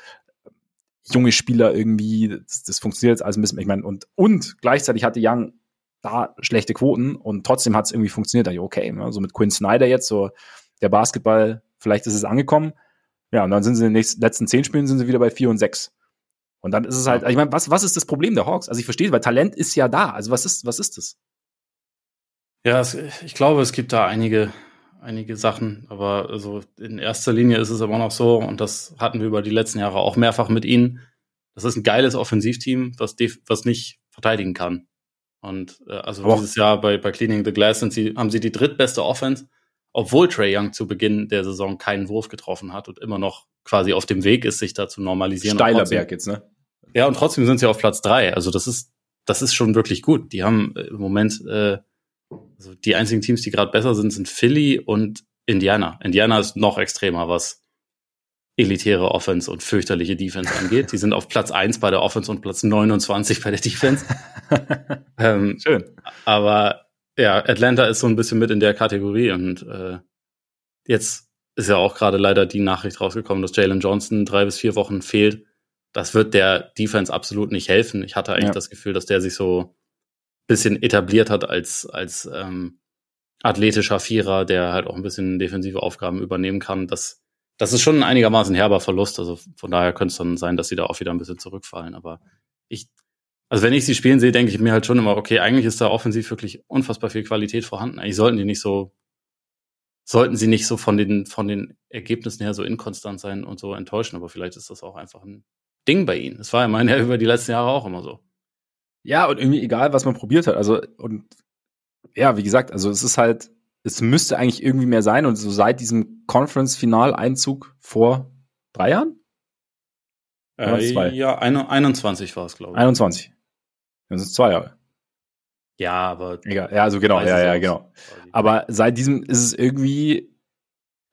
junge Spieler irgendwie, das, das funktioniert jetzt alles ein bisschen, ich meine, und, und gleichzeitig hatte Young da schlechte Quoten und trotzdem hat es irgendwie funktioniert. Da ich, okay, ne, so mit Quinn Snyder jetzt, so der Basketball, vielleicht ist es angekommen. Ja, und dann sind sie in den nächsten, letzten zehn Spielen sind sie wieder bei vier und sechs. Und dann ist es halt, ich meine, was, was ist das Problem der Hawks? Also ich verstehe, weil Talent ist ja da. Also was ist, was ist das? Ja, es, ich glaube, es gibt da einige einige Sachen, aber also in erster Linie ist es immer noch so, und das hatten wir über die letzten Jahre auch mehrfach mit ihnen. Das ist ein geiles Offensivteam, was, was nicht verteidigen kann. Und äh, also aber dieses Jahr bei, bei Cleaning the Glass sind sie, haben sie die drittbeste Offense, obwohl Trey Young zu Beginn der Saison keinen Wurf getroffen hat und immer noch quasi auf dem Weg ist, sich da zu normalisieren. Steiler trotzdem, Berg jetzt, ne? Ja, und trotzdem sind sie auf Platz drei. Also das ist, das ist schon wirklich gut. Die haben äh, im Moment äh, also die einzigen Teams, die gerade besser sind, sind Philly und Indiana. Indiana ist noch extremer, was elitäre Offense und fürchterliche Defense angeht. Die sind auf Platz 1 bei der Offense und Platz 29 bei der Defense. ähm, Schön. Aber ja, Atlanta ist so ein bisschen mit in der Kategorie und äh, jetzt ist ja auch gerade leider die Nachricht rausgekommen, dass Jalen Johnson drei bis vier Wochen fehlt. Das wird der Defense absolut nicht helfen. Ich hatte eigentlich ja. das Gefühl, dass der sich so bisschen etabliert hat als, als ähm, athletischer Vierer, der halt auch ein bisschen defensive Aufgaben übernehmen kann. Das, das ist schon ein einigermaßen herber Verlust. Also von daher könnte es dann sein, dass sie da auch wieder ein bisschen zurückfallen. Aber ich, also wenn ich sie spielen sehe, denke ich mir halt schon immer, okay, eigentlich ist da offensiv wirklich unfassbar viel Qualität vorhanden. Eigentlich sollten die nicht so, sollten sie nicht so von den, von den Ergebnissen her so inkonstant sein und so enttäuschen. Aber vielleicht ist das auch einfach ein Ding bei ihnen. Das war ja meine über die letzten Jahre auch immer so. Ja, und irgendwie egal, was man probiert hat. Also, und ja, wie gesagt, also es ist halt, es müsste eigentlich irgendwie mehr sein. Und so seit diesem Conference-Final-Einzug vor drei Jahren? Äh, ja, 21 war es, glaube ich. 21. Das sind zwei Jahre. Ja, aber. Egal. Ja, also genau, ja, ja, genau. Aber seit diesem ist es irgendwie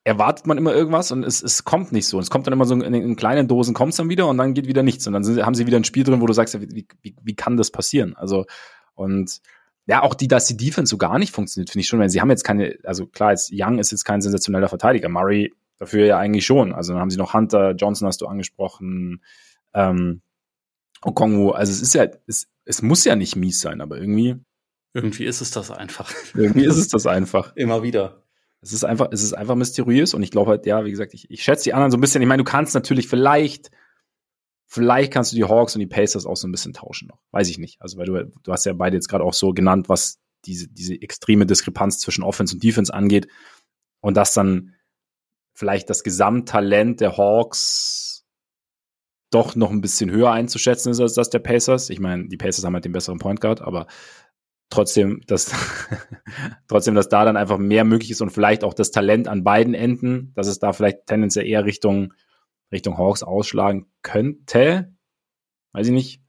erwartet man immer irgendwas und es, es kommt nicht so. Und es kommt dann immer so in, in kleinen Dosen, kommt es dann wieder und dann geht wieder nichts. Und dann sind, haben sie wieder ein Spiel drin, wo du sagst, wie, wie, wie kann das passieren? Also, und ja, auch die, dass die Defense so gar nicht funktioniert, finde ich schon, weil sie haben jetzt keine, also klar, jetzt Young ist jetzt kein sensationeller Verteidiger, Murray dafür ja eigentlich schon. Also dann haben sie noch Hunter, Johnson hast du angesprochen, ähm, Okongu, also es ist ja, es, es muss ja nicht mies sein, aber irgendwie Irgendwie ist es das einfach. Irgendwie ist es das einfach. Immer wieder. Es ist einfach, es ist einfach mysteriös und ich glaube halt, ja, wie gesagt, ich, ich schätze die anderen so ein bisschen. Ich meine, du kannst natürlich vielleicht, vielleicht kannst du die Hawks und die Pacers auch so ein bisschen tauschen noch. Weiß ich nicht. Also, weil du, du hast ja beide jetzt gerade auch so genannt, was diese, diese extreme Diskrepanz zwischen Offense und Defense angeht. Und dass dann vielleicht das Gesamttalent der Hawks doch noch ein bisschen höher einzuschätzen ist als das der Pacers. Ich meine, die Pacers haben halt den besseren Point Guard, aber trotzdem, dass trotzdem, dass da dann einfach mehr möglich ist und vielleicht auch das Talent an beiden Enden, dass es da vielleicht tendenziell eher Richtung Richtung Hawks ausschlagen könnte. Weiß ich nicht.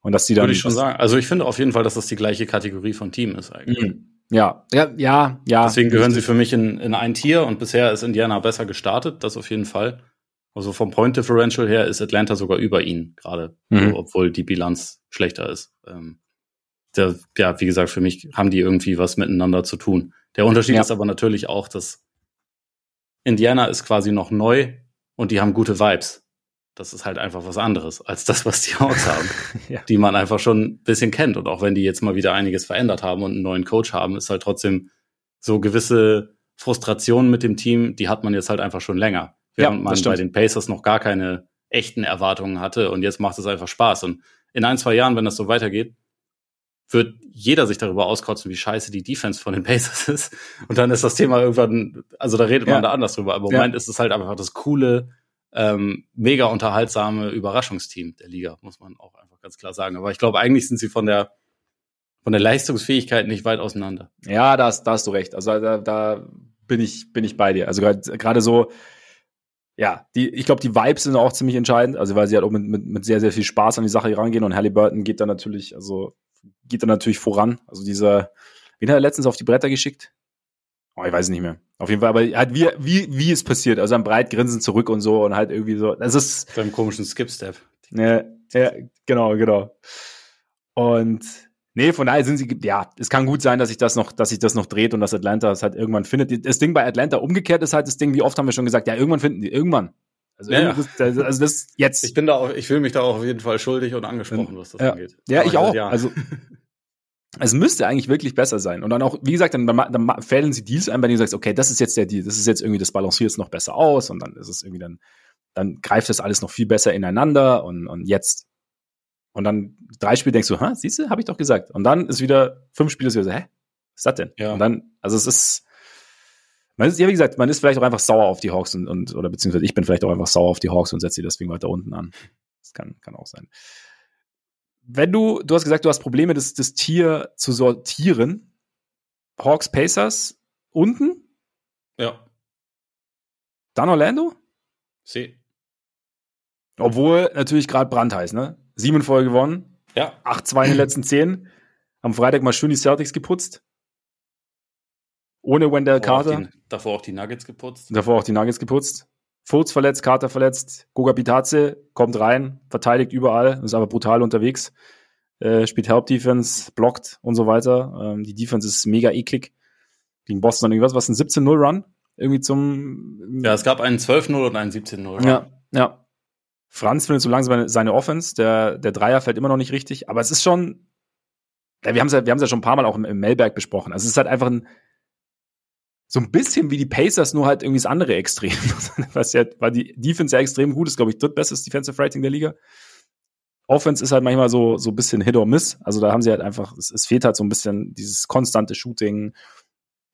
Und dass die dann. Würde ich schon sagen. Also ich finde auf jeden Fall, dass das die gleiche Kategorie von Team ist eigentlich. Mhm. Ja, ja, ja, ja. Deswegen gehören sie für mich in, in ein Tier und bisher ist Indiana besser gestartet, das auf jeden Fall. Also vom Point Differential her ist Atlanta sogar über ihnen gerade, mhm. obwohl die Bilanz schlechter ist. Ähm, der, ja, wie gesagt, für mich haben die irgendwie was miteinander zu tun. Der Unterschied ja. ist aber natürlich auch, dass Indiana ist quasi noch neu und die haben gute Vibes. Das ist halt einfach was anderes als das, was die Hawks haben, ja. die man einfach schon ein bisschen kennt. Und auch wenn die jetzt mal wieder einiges verändert haben und einen neuen Coach haben, ist halt trotzdem so gewisse Frustrationen mit dem Team, die hat man jetzt halt einfach schon länger. Während ja, man bei den Pacers noch gar keine echten Erwartungen hatte und jetzt macht es einfach Spaß. Und in ein, zwei Jahren, wenn das so weitergeht, wird jeder sich darüber auskotzen, wie scheiße die Defense von den Pacers ist. Und dann ist das Thema irgendwann, also da redet ja. man da anders drüber. Aber im ja. Moment ist es halt einfach das coole, ähm, mega unterhaltsame Überraschungsteam der Liga, muss man auch einfach ganz klar sagen. Aber ich glaube, eigentlich sind sie von der von der Leistungsfähigkeit nicht weit auseinander. Ja, da hast, da hast du recht. Also da, da bin ich bin ich bei dir. Also gerade so, ja, die, ich glaube, die Vibes sind auch ziemlich entscheidend. Also weil sie halt auch mit, mit, mit sehr sehr viel Spaß an die Sache rangehen und Halliburton geht da natürlich, also geht da natürlich voran. Also dieser, wen hat er letztens auf die Bretter geschickt? Oh, ich weiß nicht mehr. Auf jeden Fall, aber halt wie, wie, wie es passiert. Also ein breit grinsen zurück und so und halt irgendwie so. Das ist. Beim komischen Skip-Step. Ja, ja, genau, genau. Und nee, von daher sind sie, ja, es kann gut sein, dass sich das noch, dass sich das noch dreht und dass Atlanta es halt irgendwann findet. Das Ding bei Atlanta umgekehrt ist halt das Ding, wie oft haben wir schon gesagt, ja, irgendwann finden die, irgendwann. Also, ja, das, also das jetzt. Ich bin da auch, ich fühle mich da auch auf jeden Fall schuldig und angesprochen, was das ja. angeht. Ja, Aber ich auch. Ja. Also es müsste eigentlich wirklich besser sein. Und dann auch, wie gesagt, dann, dann fällen sie Deals ein, bei denen du sagst, okay, das ist jetzt der Deal, das ist jetzt irgendwie, das balanciert es noch besser aus und dann ist es irgendwie dann, dann greift das alles noch viel besser ineinander und, und jetzt. Und dann drei Spiele denkst du, ha, siehst du, habe ich doch gesagt. Und dann ist wieder fünf Spiele so, hä, was ist das denn? Ja. Und dann, also es ist, man ist, ja, wie gesagt, man ist vielleicht auch einfach sauer auf die Hawks und, und oder beziehungsweise ich bin vielleicht auch einfach sauer auf die Hawks und setze sie deswegen weiter unten an. Das kann, kann auch sein wenn du, du hast gesagt, du hast Probleme, das, das Tier zu sortieren. Hawks, Pacers unten? Ja. Dann Orlando? Sie. Obwohl natürlich gerade brandheiß, ne? Sieben Folge gewonnen. Ja. 8-2 in den letzten zehn. Am Freitag mal schön die Celtics geputzt. Ohne Wendell davor Carter. Auch die, davor auch die Nuggets geputzt. Davor auch die Nuggets geputzt. Fultz verletzt, Carter verletzt, Goga Pitaze kommt rein, verteidigt überall, ist aber brutal unterwegs, äh, spielt Help Defense, blockt und so weiter. Ähm, die Defense ist mega eklig. Gegen Boston irgendwas, was ein 17-0 Run irgendwie zum. Ja, es gab einen 12-0 und einen 17-0 Run. Ja, ja. Franz findet so langsam seine Offense, der, der Dreier fällt immer noch nicht richtig, aber es ist schon, wir haben es ja, wir haben es ja schon ein paar Mal auch im, im Melberg besprochen. Also es ist halt einfach ein, so ein bisschen wie die Pacers, nur halt irgendwie das andere Extrem. Was ja, weil die Defense ja extrem gut ist, glaube ich, drittbestes Defensive Rating der Liga. Offense ist halt manchmal so, so ein bisschen Hit or Miss. Also da haben sie halt einfach, es, es fehlt halt so ein bisschen dieses konstante Shooting,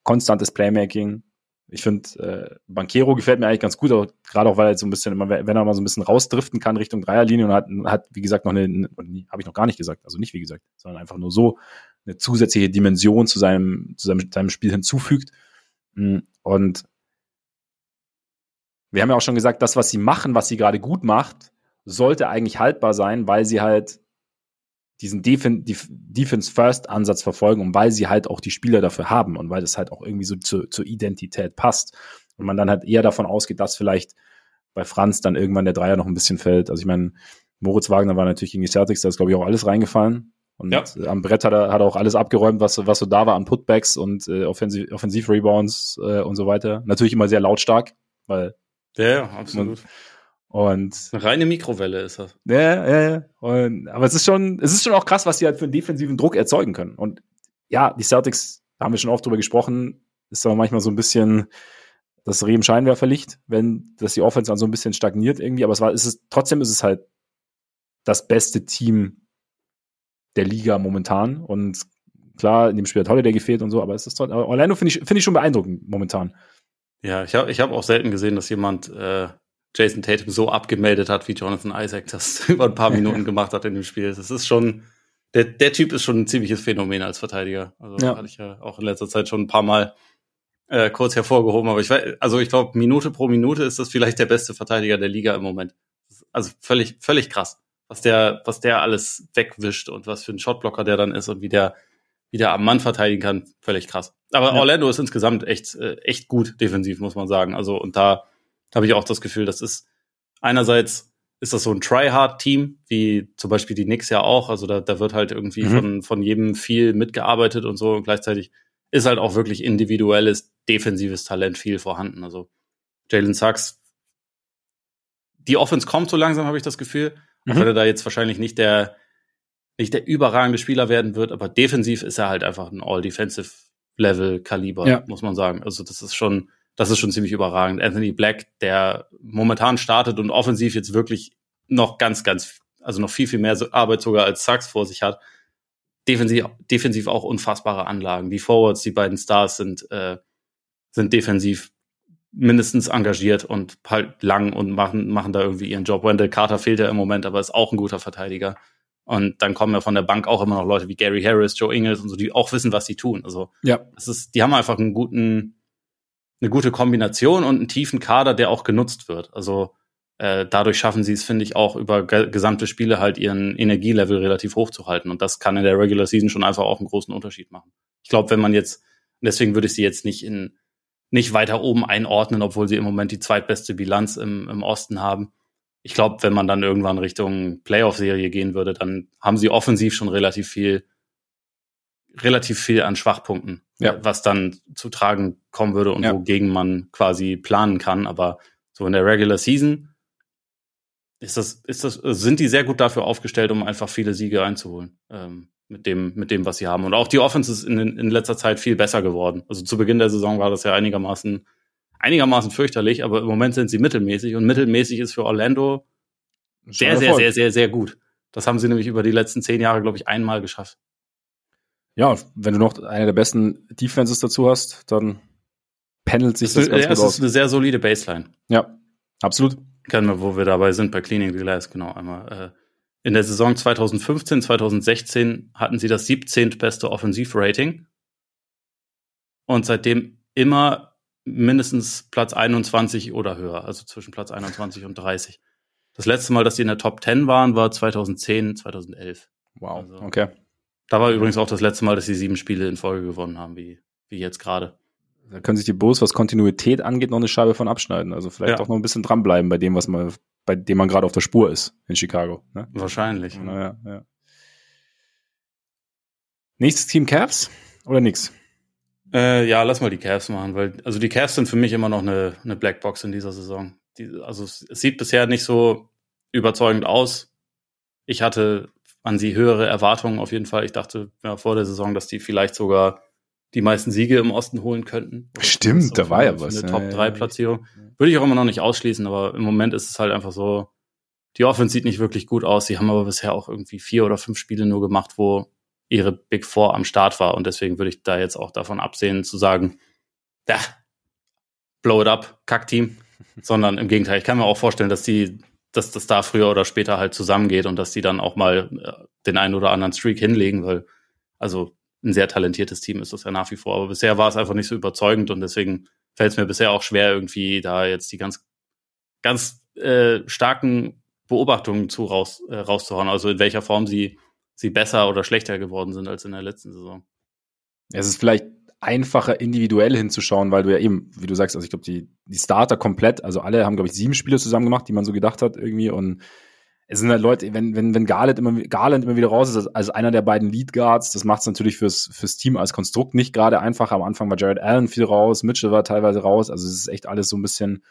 konstantes Playmaking. Ich finde, äh, Banquero gefällt mir eigentlich ganz gut, gerade auch, weil er so ein bisschen immer, wenn er mal so ein bisschen rausdriften kann Richtung Dreierlinie und hat, hat wie gesagt, noch eine, habe ich noch gar nicht gesagt, also nicht wie gesagt, sondern einfach nur so eine zusätzliche Dimension zu seinem, zu seinem, seinem Spiel hinzufügt. Mm, und wir haben ja auch schon gesagt, das, was sie machen, was sie gerade gut macht, sollte eigentlich haltbar sein, weil sie halt diesen Defense-First-Ansatz verfolgen und weil sie halt auch die Spieler dafür haben und weil das halt auch irgendwie so zu, zur Identität passt. Und man dann halt eher davon ausgeht, dass vielleicht bei Franz dann irgendwann der Dreier noch ein bisschen fällt. Also ich meine, Moritz Wagner war natürlich gegen die Celtics, da ist glaube ich auch alles reingefallen. Und ja. am Brett hat er, hat er auch alles abgeräumt, was, was so da war an Putbacks und äh, Offensiv, Offensiv-Rebounds äh, und so weiter. Natürlich immer sehr lautstark, weil. Ja, ja absolut. Und Eine reine Mikrowelle ist das. Ja, ja, ja. Und, aber es ist schon, es ist schon auch krass, was sie halt für einen defensiven Druck erzeugen können. Und ja, die Celtics, da haben wir schon oft drüber gesprochen, ist aber manchmal so ein bisschen das Reh im Scheinwerferlicht, wenn das die Offense dann so ein bisschen stagniert irgendwie. Aber es war, ist es, trotzdem ist es halt das beste Team der Liga momentan. Und klar, in dem Spiel hat Holiday gefehlt und so, aber es ist toll. Orlando finde ich, finde ich schon beeindruckend momentan. Ja, ich habe ich hab auch selten gesehen, dass jemand äh, Jason Tatum so abgemeldet hat, wie Jonathan Isaac das über ein paar Minuten gemacht hat in dem Spiel. Das ist schon, der, der Typ ist schon ein ziemliches Phänomen als Verteidiger. Also ja. hatte ich ja auch in letzter Zeit schon ein paar Mal äh, kurz hervorgehoben. Aber ich weiß, also ich glaube, Minute pro Minute ist das vielleicht der beste Verteidiger der Liga im Moment. Also völlig, völlig krass, was der, was der alles wegwischt und was für ein Shotblocker der dann ist und wie der, wie der am Mann verteidigen kann, völlig krass. Aber ja. Orlando ist insgesamt echt, äh, echt gut defensiv, muss man sagen. Also, und da habe ich auch das Gefühl, das ist einerseits ist das so ein Try-Hard-Team, wie zum Beispiel die Knicks ja auch. Also da, da wird halt irgendwie mhm. von, von jedem viel mitgearbeitet und so. Und gleichzeitig ist halt auch wirklich individuelles, defensives Talent viel vorhanden. Also Jalen Sachs, die Offense kommt so langsam, habe ich das Gefühl. Mhm. Auch wenn er da jetzt wahrscheinlich nicht der, nicht der überragende Spieler werden wird, aber defensiv ist er halt einfach ein All-Defensive-Level-Kaliber, ja. muss man sagen. Also das ist schon, das ist schon ziemlich überragend. Anthony Black, der momentan startet und offensiv jetzt wirklich noch ganz, ganz, also noch viel, viel mehr Arbeit sogar als Sachs vor sich hat, defensiv, defensiv auch unfassbare Anlagen. Die Forwards, die beiden Stars sind, äh, sind defensiv mindestens engagiert und halt lang und machen, machen da irgendwie ihren Job. Wendell Carter fehlt ja im Moment, aber ist auch ein guter Verteidiger. Und dann kommen ja von der Bank auch immer noch Leute wie Gary Harris, Joe Ingles und so, die auch wissen, was sie tun. Also, ja. es ist, die haben einfach einen guten, eine gute Kombination und einen tiefen Kader, der auch genutzt wird. Also, äh, dadurch schaffen sie es, finde ich, auch über ge gesamte Spiele halt ihren Energielevel relativ hoch zu halten. Und das kann in der Regular Season schon einfach auch einen großen Unterschied machen. Ich glaube, wenn man jetzt, deswegen würde ich sie jetzt nicht in, nicht weiter oben einordnen, obwohl sie im Moment die zweitbeste Bilanz im, im Osten haben. Ich glaube, wenn man dann irgendwann Richtung Playoff-Serie gehen würde, dann haben sie offensiv schon relativ viel, relativ viel an Schwachpunkten, ja. was dann zu tragen kommen würde und ja. wogegen man quasi planen kann. Aber so in der Regular Season ist das, ist das, sind die sehr gut dafür aufgestellt, um einfach viele Siege einzuholen. Ähm, mit dem, mit dem, was sie haben. Und auch die Offense ist in, in letzter Zeit viel besser geworden. Also zu Beginn der Saison war das ja einigermaßen, einigermaßen fürchterlich, aber im Moment sind sie mittelmäßig und mittelmäßig ist für Orlando sehr, sehr, sehr, sehr, sehr gut. Das haben sie nämlich über die letzten zehn Jahre, glaube ich, einmal geschafft. Ja, wenn du noch eine der besten Defenses dazu hast, dann pendelt sich das, das ganz ja, gut aus. Das ist eine sehr solide Baseline. Ja, absolut. Kennen wir, wo wir dabei sind, bei Cleaning the Glass, genau, einmal. Äh, in der Saison 2015, 2016 hatten sie das 17. beste Offensivrating. Und seitdem immer mindestens Platz 21 oder höher, also zwischen Platz 21 und 30. Das letzte Mal, dass sie in der Top 10 waren, war 2010, 2011. Wow, also, okay. Da war übrigens auch das letzte Mal, dass sie sieben Spiele in Folge gewonnen haben, wie, wie jetzt gerade. Da können sich die Bulls, was Kontinuität angeht, noch eine Scheibe von abschneiden. Also vielleicht ja. auch noch ein bisschen dranbleiben bei dem, was man, bei dem man gerade auf der Spur ist in Chicago. Ne? Wahrscheinlich. Naja, ja. Nächstes Team Cavs oder nix? Äh, ja, lass mal die Cavs machen, weil also die Cavs sind für mich immer noch eine, eine Blackbox in dieser Saison. Die, also es, sieht bisher nicht so überzeugend aus. Ich hatte an sie höhere Erwartungen auf jeden Fall. Ich dachte ja, vor der Saison, dass die vielleicht sogar die meisten Siege im Osten holen könnten. Stimmt, da war ja was. Eine Top-3-Platzierung. Würde ich auch immer noch nicht ausschließen, aber im Moment ist es halt einfach so, die Offense sieht nicht wirklich gut aus. Sie haben aber bisher auch irgendwie vier oder fünf Spiele nur gemacht, wo ihre Big Four am Start war. Und deswegen würde ich da jetzt auch davon absehen, zu sagen, da, blow it up, Kackteam. Sondern im Gegenteil, ich kann mir auch vorstellen, dass die, dass das da früher oder später halt zusammengeht und dass die dann auch mal äh, den einen oder anderen Streak hinlegen, weil, also ein sehr talentiertes Team ist das ja nach wie vor. Aber bisher war es einfach nicht so überzeugend und deswegen fällt es mir bisher auch schwer, irgendwie da jetzt die ganz, ganz äh, starken Beobachtungen zu raus, äh, rauszuhauen. Also in welcher Form sie, sie besser oder schlechter geworden sind als in der letzten Saison. Es ist vielleicht einfacher individuell hinzuschauen, weil du ja eben, wie du sagst, also ich glaube, die, die Starter komplett, also alle haben, glaube ich, sieben Spiele zusammen gemacht, die man so gedacht hat irgendwie und es sind halt Leute, wenn, wenn, wenn Garland immer, Garland immer wieder raus ist, als einer der beiden Lead Guards, das macht es natürlich fürs, fürs Team als Konstrukt nicht gerade einfach. Am Anfang war Jared Allen viel raus, Mitchell war teilweise raus, also es ist echt alles so ein bisschen,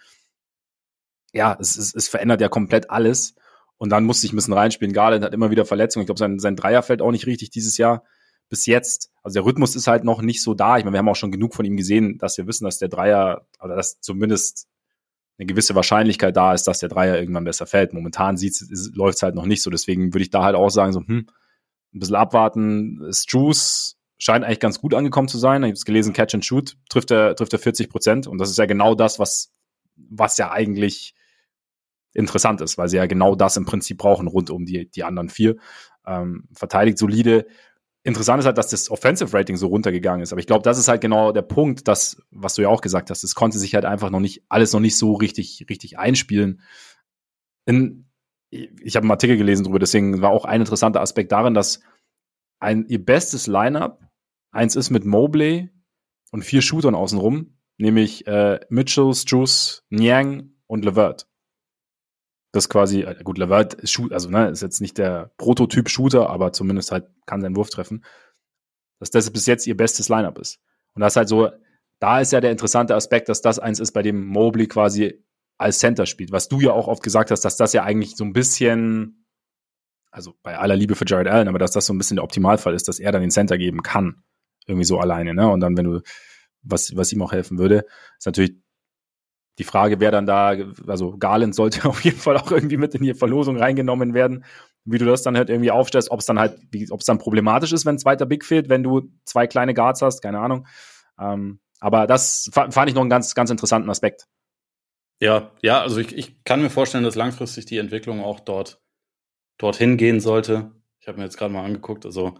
ja, es, es, es verändert ja komplett alles. Und dann musste ich ein bisschen reinspielen. Garland hat immer wieder Verletzungen. Ich glaube, sein, sein Dreier fällt auch nicht richtig dieses Jahr. bis jetzt, also der Rhythmus ist halt noch nicht so da. Ich meine, wir haben auch schon genug von ihm gesehen, dass wir wissen, dass der Dreier, oder dass zumindest eine gewisse Wahrscheinlichkeit da ist, dass der Dreier irgendwann besser fällt. Momentan läuft es halt noch nicht so. Deswegen würde ich da halt auch sagen, so, hm, ein bisschen abwarten. Struce scheint eigentlich ganz gut angekommen zu sein. Ich habe es gelesen, Catch and Shoot trifft er, trifft er 40 Prozent. Und das ist ja genau das, was, was ja eigentlich interessant ist, weil sie ja genau das im Prinzip brauchen rund um die, die anderen vier. Ähm, verteidigt solide. Interessant ist halt, dass das Offensive Rating so runtergegangen ist. Aber ich glaube, das ist halt genau der Punkt, das, was du ja auch gesagt hast. Es konnte sich halt einfach noch nicht, alles noch nicht so richtig, richtig einspielen. In, ich habe einen Artikel gelesen darüber, deswegen war auch ein interessanter Aspekt darin, dass ein, ihr bestes Lineup Eins ist mit Mobley und vier Shootern außenrum, nämlich äh, Mitchell, Struce, Niang und Levert. Das quasi, äh, gut, Levert ist also ne, ist jetzt nicht der Prototyp-Shooter, aber zumindest halt kann seinen Wurf treffen. Dass das bis jetzt ihr bestes Lineup ist. Und das ist halt so, da ist ja der interessante Aspekt, dass das eins ist, bei dem Mobley quasi als Center spielt. Was du ja auch oft gesagt hast, dass das ja eigentlich so ein bisschen, also bei aller Liebe für Jared Allen, aber dass das so ein bisschen der Optimalfall ist, dass er dann den Center geben kann irgendwie so alleine, ne? Und dann, wenn du, was, was ihm auch helfen würde, ist natürlich die Frage, wer dann da, also Garland sollte auf jeden Fall auch irgendwie mit in die Verlosung reingenommen werden, wie du das dann halt irgendwie aufstellst, ob es dann halt, ob es dann problematisch ist, wenn ein zweiter Big fehlt, wenn du zwei kleine Guards hast, keine Ahnung. Ähm, aber das fand ich noch einen ganz, ganz interessanten Aspekt. Ja, ja, also ich, ich kann mir vorstellen, dass langfristig die Entwicklung auch dort dorthin gehen sollte. Ich habe mir jetzt gerade mal angeguckt, also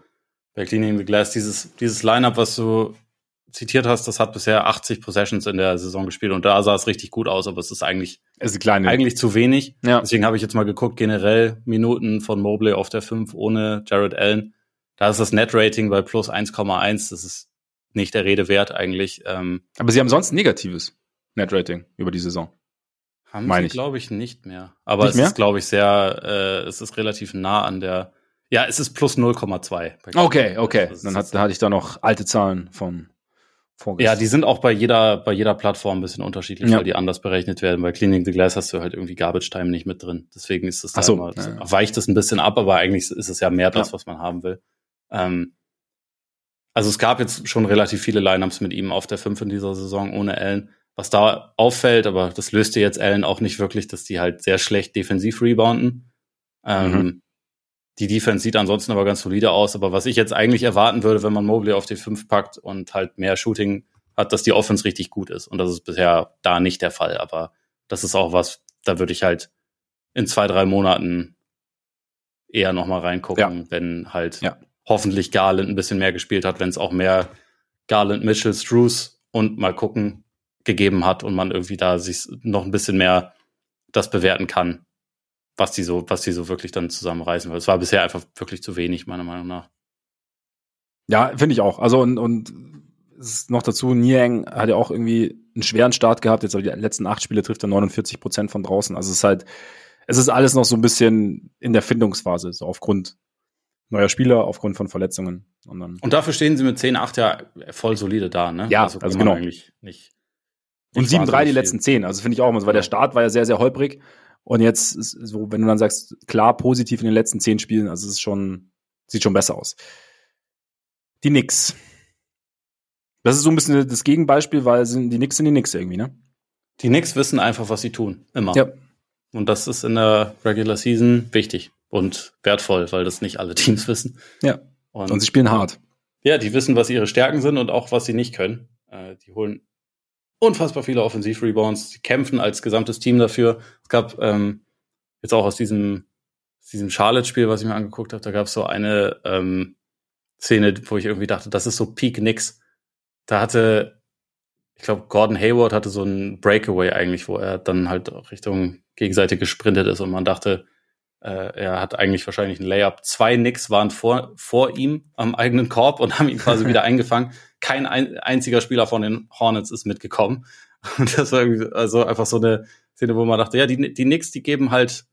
bei Cleaning the Glass. Dieses, dieses Lineup, was du zitiert hast, das hat bisher 80 Possessions in der Saison gespielt und da sah es richtig gut aus, aber es ist eigentlich, es ist kleine. eigentlich zu wenig. Ja. Deswegen habe ich jetzt mal geguckt, generell Minuten von Mobley auf der 5 ohne Jared Allen. Da ist das Net-Rating bei plus 1,1. Das ist nicht der Rede wert eigentlich. Ähm, aber sie haben sonst ein negatives Net-Rating über die Saison. Haben Meine sie, glaube ich, nicht mehr. Aber nicht es mehr? ist, glaube ich, sehr, äh, es ist relativ nah an der ja, es ist plus 0,2. Okay, okay. Also Dann hat, da hatte ich da noch alte Zahlen von Ja, die sind auch bei jeder, bei jeder Plattform ein bisschen unterschiedlich, ja. weil die anders berechnet werden. Bei Cleaning the Glass hast du halt irgendwie Garbage Time nicht mit drin. Deswegen ist es da so, immer, ja. weicht es ein bisschen ab, aber eigentlich ist es ja mehr das, ja. was man haben will. Ähm, also es gab jetzt schon relativ viele Lineups mit ihm auf der 5 in dieser Saison ohne Allen. Was da auffällt, aber das löste jetzt Allen auch nicht wirklich, dass die halt sehr schlecht defensiv rebounden. Ähm, mhm. Die Defense sieht ansonsten aber ganz solide aus. Aber was ich jetzt eigentlich erwarten würde, wenn man Mobley auf die 5 packt und halt mehr Shooting hat, dass die Offense richtig gut ist. Und das ist bisher da nicht der Fall. Aber das ist auch was, da würde ich halt in zwei, drei Monaten eher nochmal reingucken, ja. wenn halt ja. hoffentlich Garland ein bisschen mehr gespielt hat, wenn es auch mehr Garland, Mitchell, Struce und mal gucken gegeben hat und man irgendwie da sich noch ein bisschen mehr das bewerten kann, was die so, was die so wirklich dann zusammenreißen. Weil es war bisher einfach wirklich zu wenig, meiner Meinung nach. Ja, finde ich auch. Also und, und noch dazu, Niang hat ja auch irgendwie einen schweren Start gehabt. Jetzt aber die letzten acht Spiele trifft er 49 Prozent von draußen. Also es ist halt, es ist alles noch so ein bisschen in der Findungsphase, so aufgrund neuer Spieler, aufgrund von Verletzungen. Und, dann und dafür stehen sie mit 10-8 ja voll solide da, ne? Ja, also, also genau. Eigentlich nicht, nicht und 7-3 die letzten 10. Also finde ich auch immer so, weil der Start war ja sehr, sehr holprig. Und jetzt, so, wenn du dann sagst, klar, positiv in den letzten zehn Spielen, also es ist schon, sieht schon besser aus. Die Knicks. Das ist so ein bisschen das Gegenbeispiel, weil sind, die Knicks sind die Knicks irgendwie, ne? Die Knicks wissen einfach, was sie tun. Immer. Ja. Und das ist in der Regular Season wichtig und wertvoll, weil das nicht alle Teams wissen. Ja. Und, und sie spielen hart. Ja, die wissen, was ihre Stärken sind und auch, was sie nicht können. Äh, die holen unfassbar viele Offensiv-Rebounds. Sie kämpfen als gesamtes Team dafür. Es gab ähm, jetzt auch aus diesem, diesem Charlotte-Spiel, was ich mir angeguckt habe, da gab es so eine ähm, Szene, wo ich irgendwie dachte, das ist so Peak Nix. Da hatte, ich glaube, Gordon Hayward hatte so ein Breakaway eigentlich, wo er dann halt Richtung Gegenseite gesprintet ist und man dachte, äh, er hat eigentlich wahrscheinlich ein Layup. Zwei Knicks waren vor, vor ihm am eigenen Korb und haben ihn quasi wieder eingefangen kein ein, einziger Spieler von den Hornets ist mitgekommen. Und das war irgendwie, also einfach so eine Szene, wo man dachte, ja, die, die Knicks, die geben halt,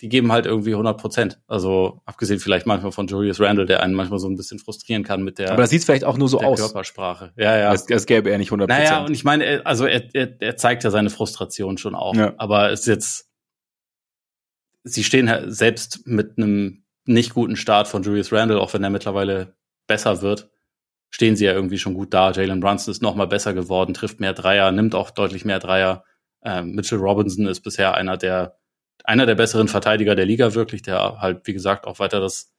die geben halt irgendwie 100 Prozent. Also abgesehen vielleicht manchmal von Julius Randle, der einen manchmal so ein bisschen frustrieren kann mit der. Aber das sieht vielleicht auch nur so aus. Körpersprache. Ja, ja. Es, es gäbe er nicht 100 Prozent. Naja, und ich meine, also er, er, er zeigt ja seine Frustration schon auch. Ja. Aber es ist jetzt, sie stehen halt selbst mit einem nicht guten Start von Julius Randle, auch wenn er mittlerweile besser wird, stehen sie ja irgendwie schon gut da. Jalen Brunson ist noch mal besser geworden, trifft mehr Dreier, nimmt auch deutlich mehr Dreier. Ähm, Mitchell Robinson ist bisher einer der einer der besseren Verteidiger der Liga wirklich, der halt wie gesagt auch weiter das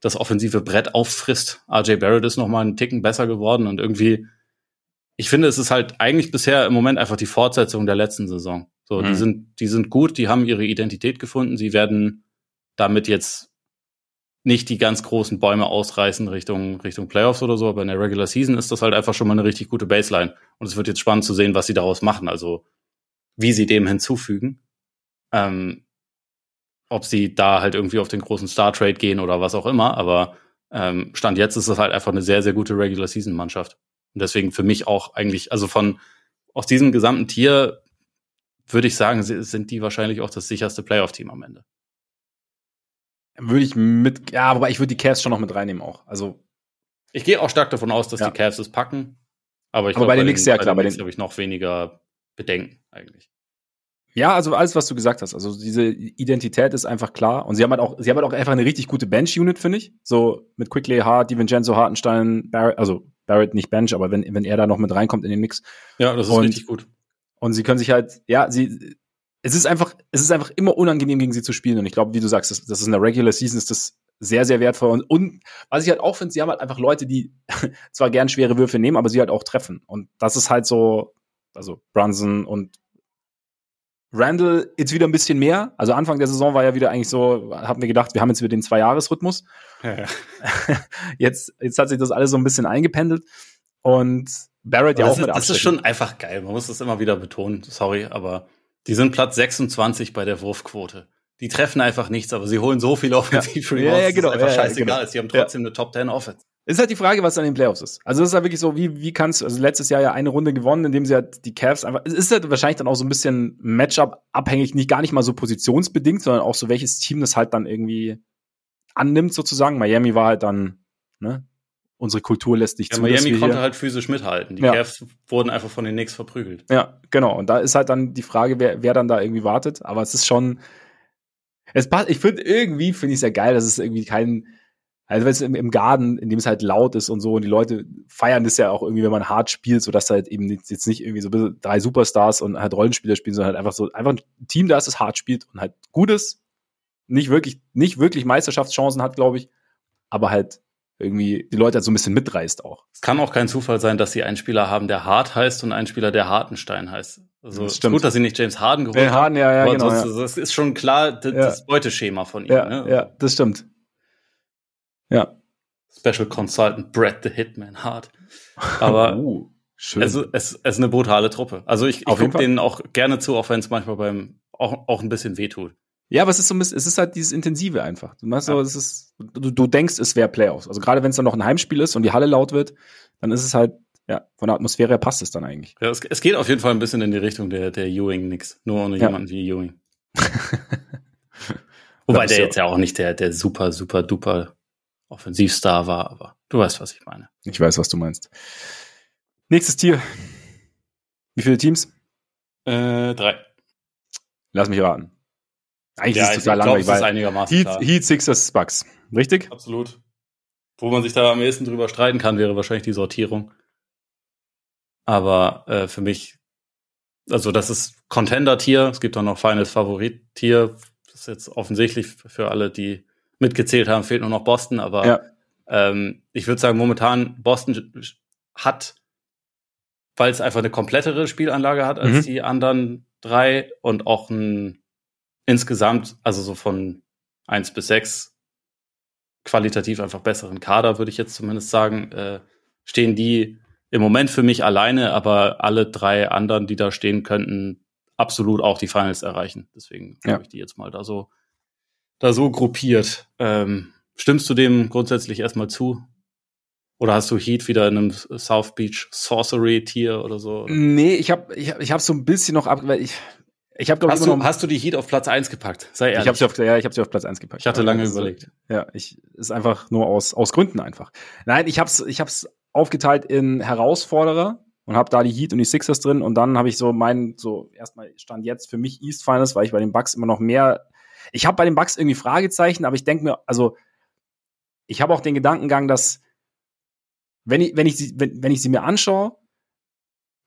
das offensive Brett auffrisst. RJ Barrett ist noch mal einen Ticken besser geworden und irgendwie ich finde, es ist halt eigentlich bisher im Moment einfach die Fortsetzung der letzten Saison. So, mhm. die sind die sind gut, die haben ihre Identität gefunden, sie werden damit jetzt nicht die ganz großen Bäume ausreißen Richtung, Richtung Playoffs oder so, aber in der Regular Season ist das halt einfach schon mal eine richtig gute Baseline. Und es wird jetzt spannend zu sehen, was sie daraus machen, also wie sie dem hinzufügen. Ähm, ob sie da halt irgendwie auf den großen Star Trade gehen oder was auch immer, aber ähm, Stand jetzt ist es halt einfach eine sehr, sehr gute Regular Season Mannschaft. Und deswegen für mich auch eigentlich, also von aus diesem gesamten Tier würde ich sagen, sind die wahrscheinlich auch das sicherste Playoff-Team am Ende. Würde ich mit, ja, aber ich würde die Cavs schon noch mit reinnehmen auch. Also. Ich gehe auch stark davon aus, dass ja. die Cavs es packen. Aber ich glaube, bei den Knicks, ja klar, bei den habe ich noch weniger Bedenken eigentlich. Ja, also alles, was du gesagt hast. Also diese Identität ist einfach klar. Und sie haben halt auch, sie haben halt auch einfach eine richtig gute Bench-Unit, finde ich. So mit Quickly, Hart, DiVincenzo, Hartenstein, Barrett, also Barrett nicht Bench, aber wenn, wenn er da noch mit reinkommt in den Mix. Ja, das ist und, richtig gut. Und sie können sich halt, ja, sie, es ist einfach, es ist einfach immer unangenehm, gegen sie zu spielen. Und ich glaube, wie du sagst, das, das ist in der Regular Season ist das sehr, sehr wertvoll. Und, und was ich halt auch finde, sie haben halt einfach Leute, die zwar gern schwere Würfe nehmen, aber sie halt auch treffen. Und das ist halt so, also Brunson und Randall jetzt wieder ein bisschen mehr. Also Anfang der Saison war ja wieder eigentlich so, haben wir gedacht, wir haben jetzt wieder den Zwei-Jahres-Rhythmus. Ja, ja. jetzt, jetzt hat sich das alles so ein bisschen eingependelt. Und Barrett ja auch mit Das ist schon einfach geil. Man muss das immer wieder betonen. Sorry, aber die sind Platz 26 bei der Wurfquote. Die treffen einfach nichts, aber sie holen so viel Offensive ja. Ja, ja, genau. Das ist einfach ja, scheißegal. Genau. Sie haben trotzdem eine Top 10 Offense. Ist halt die Frage, was an den Playoffs ist. Also es ist halt wirklich so, wie, wie kannst du, also letztes Jahr ja eine Runde gewonnen, indem sie halt die Cavs einfach, es ist halt wahrscheinlich dann auch so ein bisschen Matchup abhängig, nicht gar nicht mal so positionsbedingt, sondern auch so, welches Team das halt dann irgendwie annimmt sozusagen. Miami war halt dann, ne, unsere Kultur lässt nicht ja, zu. Miami konnte halt physisch mithalten. Die ja. Cavs wurden einfach von den Knicks verprügelt. Ja, genau. Und da ist halt dann die Frage, wer, wer dann da irgendwie wartet. Aber es ist schon, es passt, ich finde irgendwie, finde ich es ja geil, dass es irgendwie kein, also wenn es im, im Garten, in dem es halt laut ist und so, und die Leute feiern das ja auch irgendwie, wenn man hart spielt, so dass halt eben jetzt nicht irgendwie so drei Superstars und halt Rollenspieler spielen, sondern halt einfach so, einfach ein Team da ist, das hart spielt und halt gut ist, nicht wirklich, nicht wirklich Meisterschaftschancen hat, glaube ich, aber halt irgendwie die Leute halt so ein bisschen mitreißt auch. Es kann auch kein Zufall sein, dass sie einen Spieler haben, der Hart heißt und einen Spieler, der Hartenstein heißt. Also das stimmt. gut, dass sie nicht James Harden geholt haben. Harden, ja, ja, genau. Sonst, ja. Das ist schon klar das, ja. Beuteschema von ihm. Ja, ne? ja, das stimmt. Ja. Special Consultant Brad the Hitman Hart. Aber uh, schön. Es, es, es ist eine brutale Truppe. Also ich, ich gucke denen auch gerne zu, auch wenn es manchmal beim auch, auch ein bisschen wehtut. Ja, aber es ist so ein bisschen, es ist halt dieses Intensive einfach. Du machst ja. so, es ist, du, du denkst, es wäre Playoffs. Also gerade wenn es dann noch ein Heimspiel ist und die Halle laut wird, dann ist es halt, ja, von der Atmosphäre her passt es dann eigentlich. Ja, es, es geht auf jeden Fall ein bisschen in die Richtung der, der Ewing nix. Nur ohne ja. jemanden wie Ewing. Wobei der jetzt ja auch nicht der, der super, super, duper Offensivstar war, aber du weißt, was ich meine. Ich weiß, was du meinst. Nächstes Tier. Wie viele Teams? Äh, drei. Lass mich raten. Eigentlich ja, ist es total langweilig, weil einigermaßen Heat, Heat, Sixers, Bucks. Richtig? Absolut. Wo man sich da am ehesten drüber streiten kann, wäre wahrscheinlich die Sortierung. Aber äh, für mich, also das ist Contender-Tier. Es gibt auch noch Finals Favorit-Tier. Das ist jetzt offensichtlich für alle, die mitgezählt haben, fehlt nur noch Boston. Aber ja. ähm, ich würde sagen, momentan Boston hat, weil es einfach eine komplettere Spielanlage hat als mhm. die anderen drei und auch ein insgesamt, also so von eins bis sechs qualitativ einfach besseren Kader, würde ich jetzt zumindest sagen, äh, stehen die im Moment für mich alleine, aber alle drei anderen, die da stehen, könnten absolut auch die Finals erreichen. Deswegen ja. habe ich die jetzt mal da so, da so gruppiert. Ähm, stimmst du dem grundsätzlich erstmal zu? Oder hast du Heat wieder in einem South Beach Sorcery Tier oder so? Nee, ich habe ich hab, ich hab so ein bisschen noch ab, weil ich ich habe hast, du, hast du die Heat auf Platz 1 gepackt? Sei ehrlich. Ich habe sie auf ja, ich habe sie auf Platz 1 gepackt. Ich hatte lange also, überlegt. Ja, ich ist einfach nur aus aus Gründen einfach. Nein, ich hab's ich hab's aufgeteilt in Herausforderer und habe da die Heat und die Sixers drin und dann habe ich so meinen so erstmal stand jetzt für mich East Finals, weil ich bei den Bucks immer noch mehr ich habe bei den Bucks irgendwie Fragezeichen, aber ich denke mir also ich habe auch den Gedankengang, dass wenn ich, wenn ich sie, wenn, wenn ich sie mir anschaue,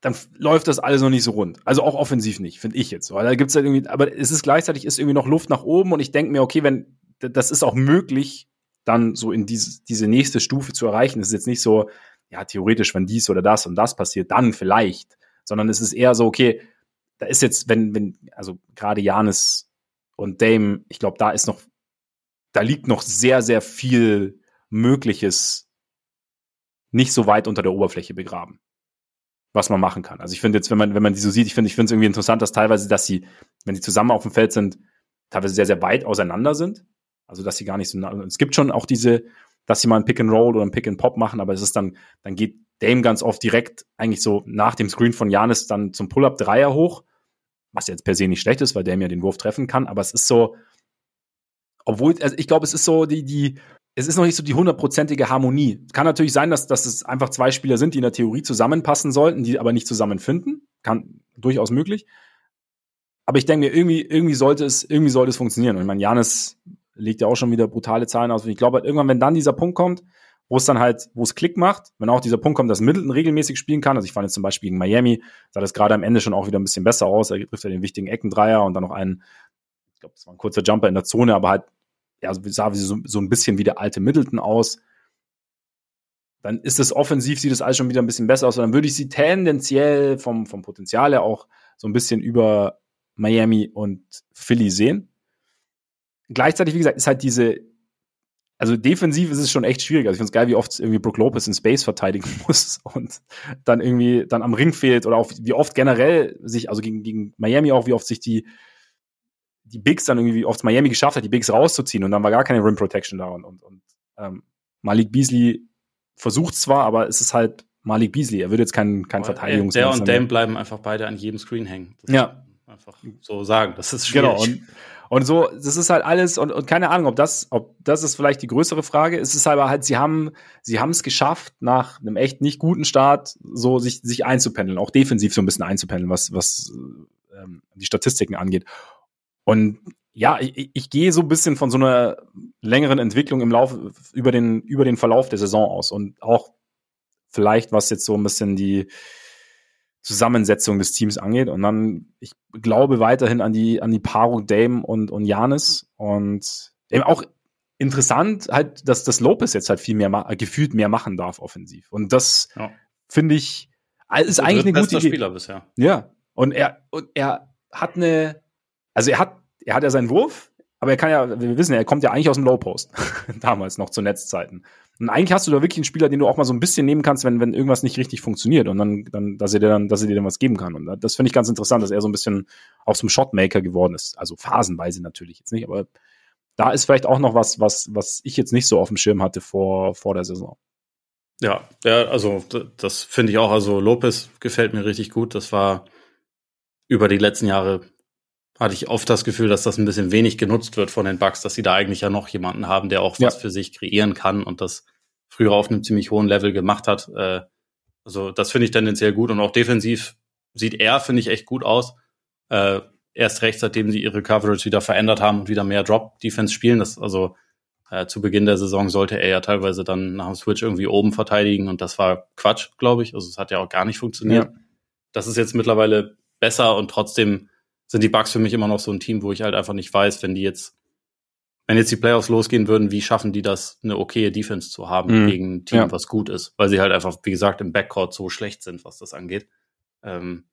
dann läuft das alles noch nicht so rund. Also auch offensiv nicht, finde ich jetzt. Weil da gibt's halt irgendwie, aber es ist gleichzeitig ist irgendwie noch Luft nach oben und ich denke mir, okay, wenn das ist auch möglich, dann so in diese, diese nächste Stufe zu erreichen. Es ist jetzt nicht so, ja, theoretisch, wenn dies oder das und das passiert, dann vielleicht. Sondern es ist eher so, okay, da ist jetzt, wenn, wenn, also gerade Janis und Dame, ich glaube, da ist noch, da liegt noch sehr, sehr viel Mögliches nicht so weit unter der Oberfläche begraben was man machen kann. Also ich finde jetzt, wenn man, wenn man die so sieht, ich finde, ich finde es irgendwie interessant, dass teilweise, dass sie, wenn sie zusammen auf dem Feld sind, teilweise sehr, sehr weit auseinander sind. Also, dass sie gar nicht so, nah, es gibt schon auch diese, dass sie mal ein Pick and Roll oder ein Pick and Pop machen, aber es ist dann, dann geht Dame ganz oft direkt eigentlich so nach dem Screen von Janis dann zum Pull-Up Dreier hoch, was jetzt per se nicht schlecht ist, weil Dame ja den Wurf treffen kann, aber es ist so, obwohl, also ich glaube, es ist so die, die, es ist noch nicht so die hundertprozentige Harmonie. Kann natürlich sein, dass, dass es einfach zwei Spieler sind, die in der Theorie zusammenpassen sollten, die aber nicht zusammenfinden. Kann durchaus möglich. Aber ich denke mir, irgendwie, irgendwie sollte es, irgendwie sollte es funktionieren. Und ich meine, Janis legt ja auch schon wieder brutale Zahlen aus. Und ich glaube halt irgendwann, wenn dann dieser Punkt kommt, wo es dann halt, wo es Klick macht, wenn auch dieser Punkt kommt, dass Middleton regelmäßig spielen kann. Also ich fand jetzt zum Beispiel gegen Miami, sah das gerade am Ende schon auch wieder ein bisschen besser aus. Er trifft ja den wichtigen Eckendreier und dann noch einen, ich glaube, das war ein kurzer Jumper in der Zone, aber halt ja, sah so, so ein bisschen wie der alte Middleton aus. Dann ist es offensiv, sieht es alles schon wieder ein bisschen besser aus. Und dann würde ich sie tendenziell vom, vom Potenzial her auch so ein bisschen über Miami und Philly sehen. Gleichzeitig, wie gesagt, ist halt diese, also defensiv ist es schon echt schwierig. Also ich finde es geil, wie oft irgendwie Brook Lopez in Space verteidigen muss und dann irgendwie dann am Ring fehlt oder auch wie oft generell sich, also gegen, gegen Miami auch, wie oft sich die die Bigs dann irgendwie, wie oft Miami geschafft hat, die Bigs rauszuziehen und dann war gar keine Rim Protection da und, und, und ähm, Malik Beasley versucht zwar, aber es ist halt Malik Beasley. Er würde jetzt kein, kein Verteidigungs Der und Dame bleiben einfach beide an jedem Screen hängen. Das ja. Einfach so sagen. Das ist schwierig. Genau. Und, und so, das ist halt alles, und, und keine Ahnung, ob das, ob das ist vielleicht die größere Frage. Es ist aber halt, sie haben, sie haben es geschafft, nach einem echt nicht guten Start, so sich, sich einzupendeln, auch defensiv so ein bisschen einzupendeln, was, was ähm, die Statistiken angeht. Und ja, ich, ich gehe so ein bisschen von so einer längeren Entwicklung im Lauf über den über den Verlauf der Saison aus und auch vielleicht was jetzt so ein bisschen die Zusammensetzung des Teams angeht und dann ich glaube weiterhin an die an die Paarung Dame und und Janis und eben auch interessant halt, dass das Lopez jetzt halt viel mehr gefühlt mehr machen darf offensiv und das ja. finde ich ist eigentlich eine gute Idee. Spieler bisher. Ja und er und er hat eine also er hat, er hat ja seinen Wurf, aber er kann ja, wir wissen ja, er kommt ja eigentlich aus dem Low Post. Damals noch zu Netzzeiten. Und eigentlich hast du da wirklich einen Spieler, den du auch mal so ein bisschen nehmen kannst, wenn, wenn irgendwas nicht richtig funktioniert und dann, dann, dass er dir dann, dass er dir dann was geben kann. Und das finde ich ganz interessant, dass er so ein bisschen auch zum Shotmaker geworden ist. Also phasenweise natürlich jetzt nicht, aber da ist vielleicht auch noch was, was, was ich jetzt nicht so auf dem Schirm hatte vor, vor der Saison. Ja, ja, also das finde ich auch. Also Lopez gefällt mir richtig gut. Das war über die letzten Jahre hatte ich oft das Gefühl, dass das ein bisschen wenig genutzt wird von den Bugs, dass sie da eigentlich ja noch jemanden haben, der auch ja. was für sich kreieren kann und das früher auf einem ziemlich hohen Level gemacht hat. Äh, also das finde ich tendenziell gut und auch defensiv sieht er, finde ich, echt gut aus. Äh, erst recht, seitdem sie ihre Coverage wieder verändert haben und wieder mehr Drop-Defense spielen. Das, also äh, zu Beginn der Saison sollte er ja teilweise dann nach dem Switch irgendwie oben verteidigen und das war Quatsch, glaube ich. Also es hat ja auch gar nicht funktioniert. Ja. Das ist jetzt mittlerweile besser und trotzdem sind die Bucks für mich immer noch so ein Team, wo ich halt einfach nicht weiß, wenn die jetzt, wenn jetzt die Playoffs losgehen würden, wie schaffen die das, eine okaye Defense zu haben mhm. gegen ein Team, ja. was gut ist, weil sie halt einfach, wie gesagt, im Backcourt so schlecht sind, was das angeht. Ähm,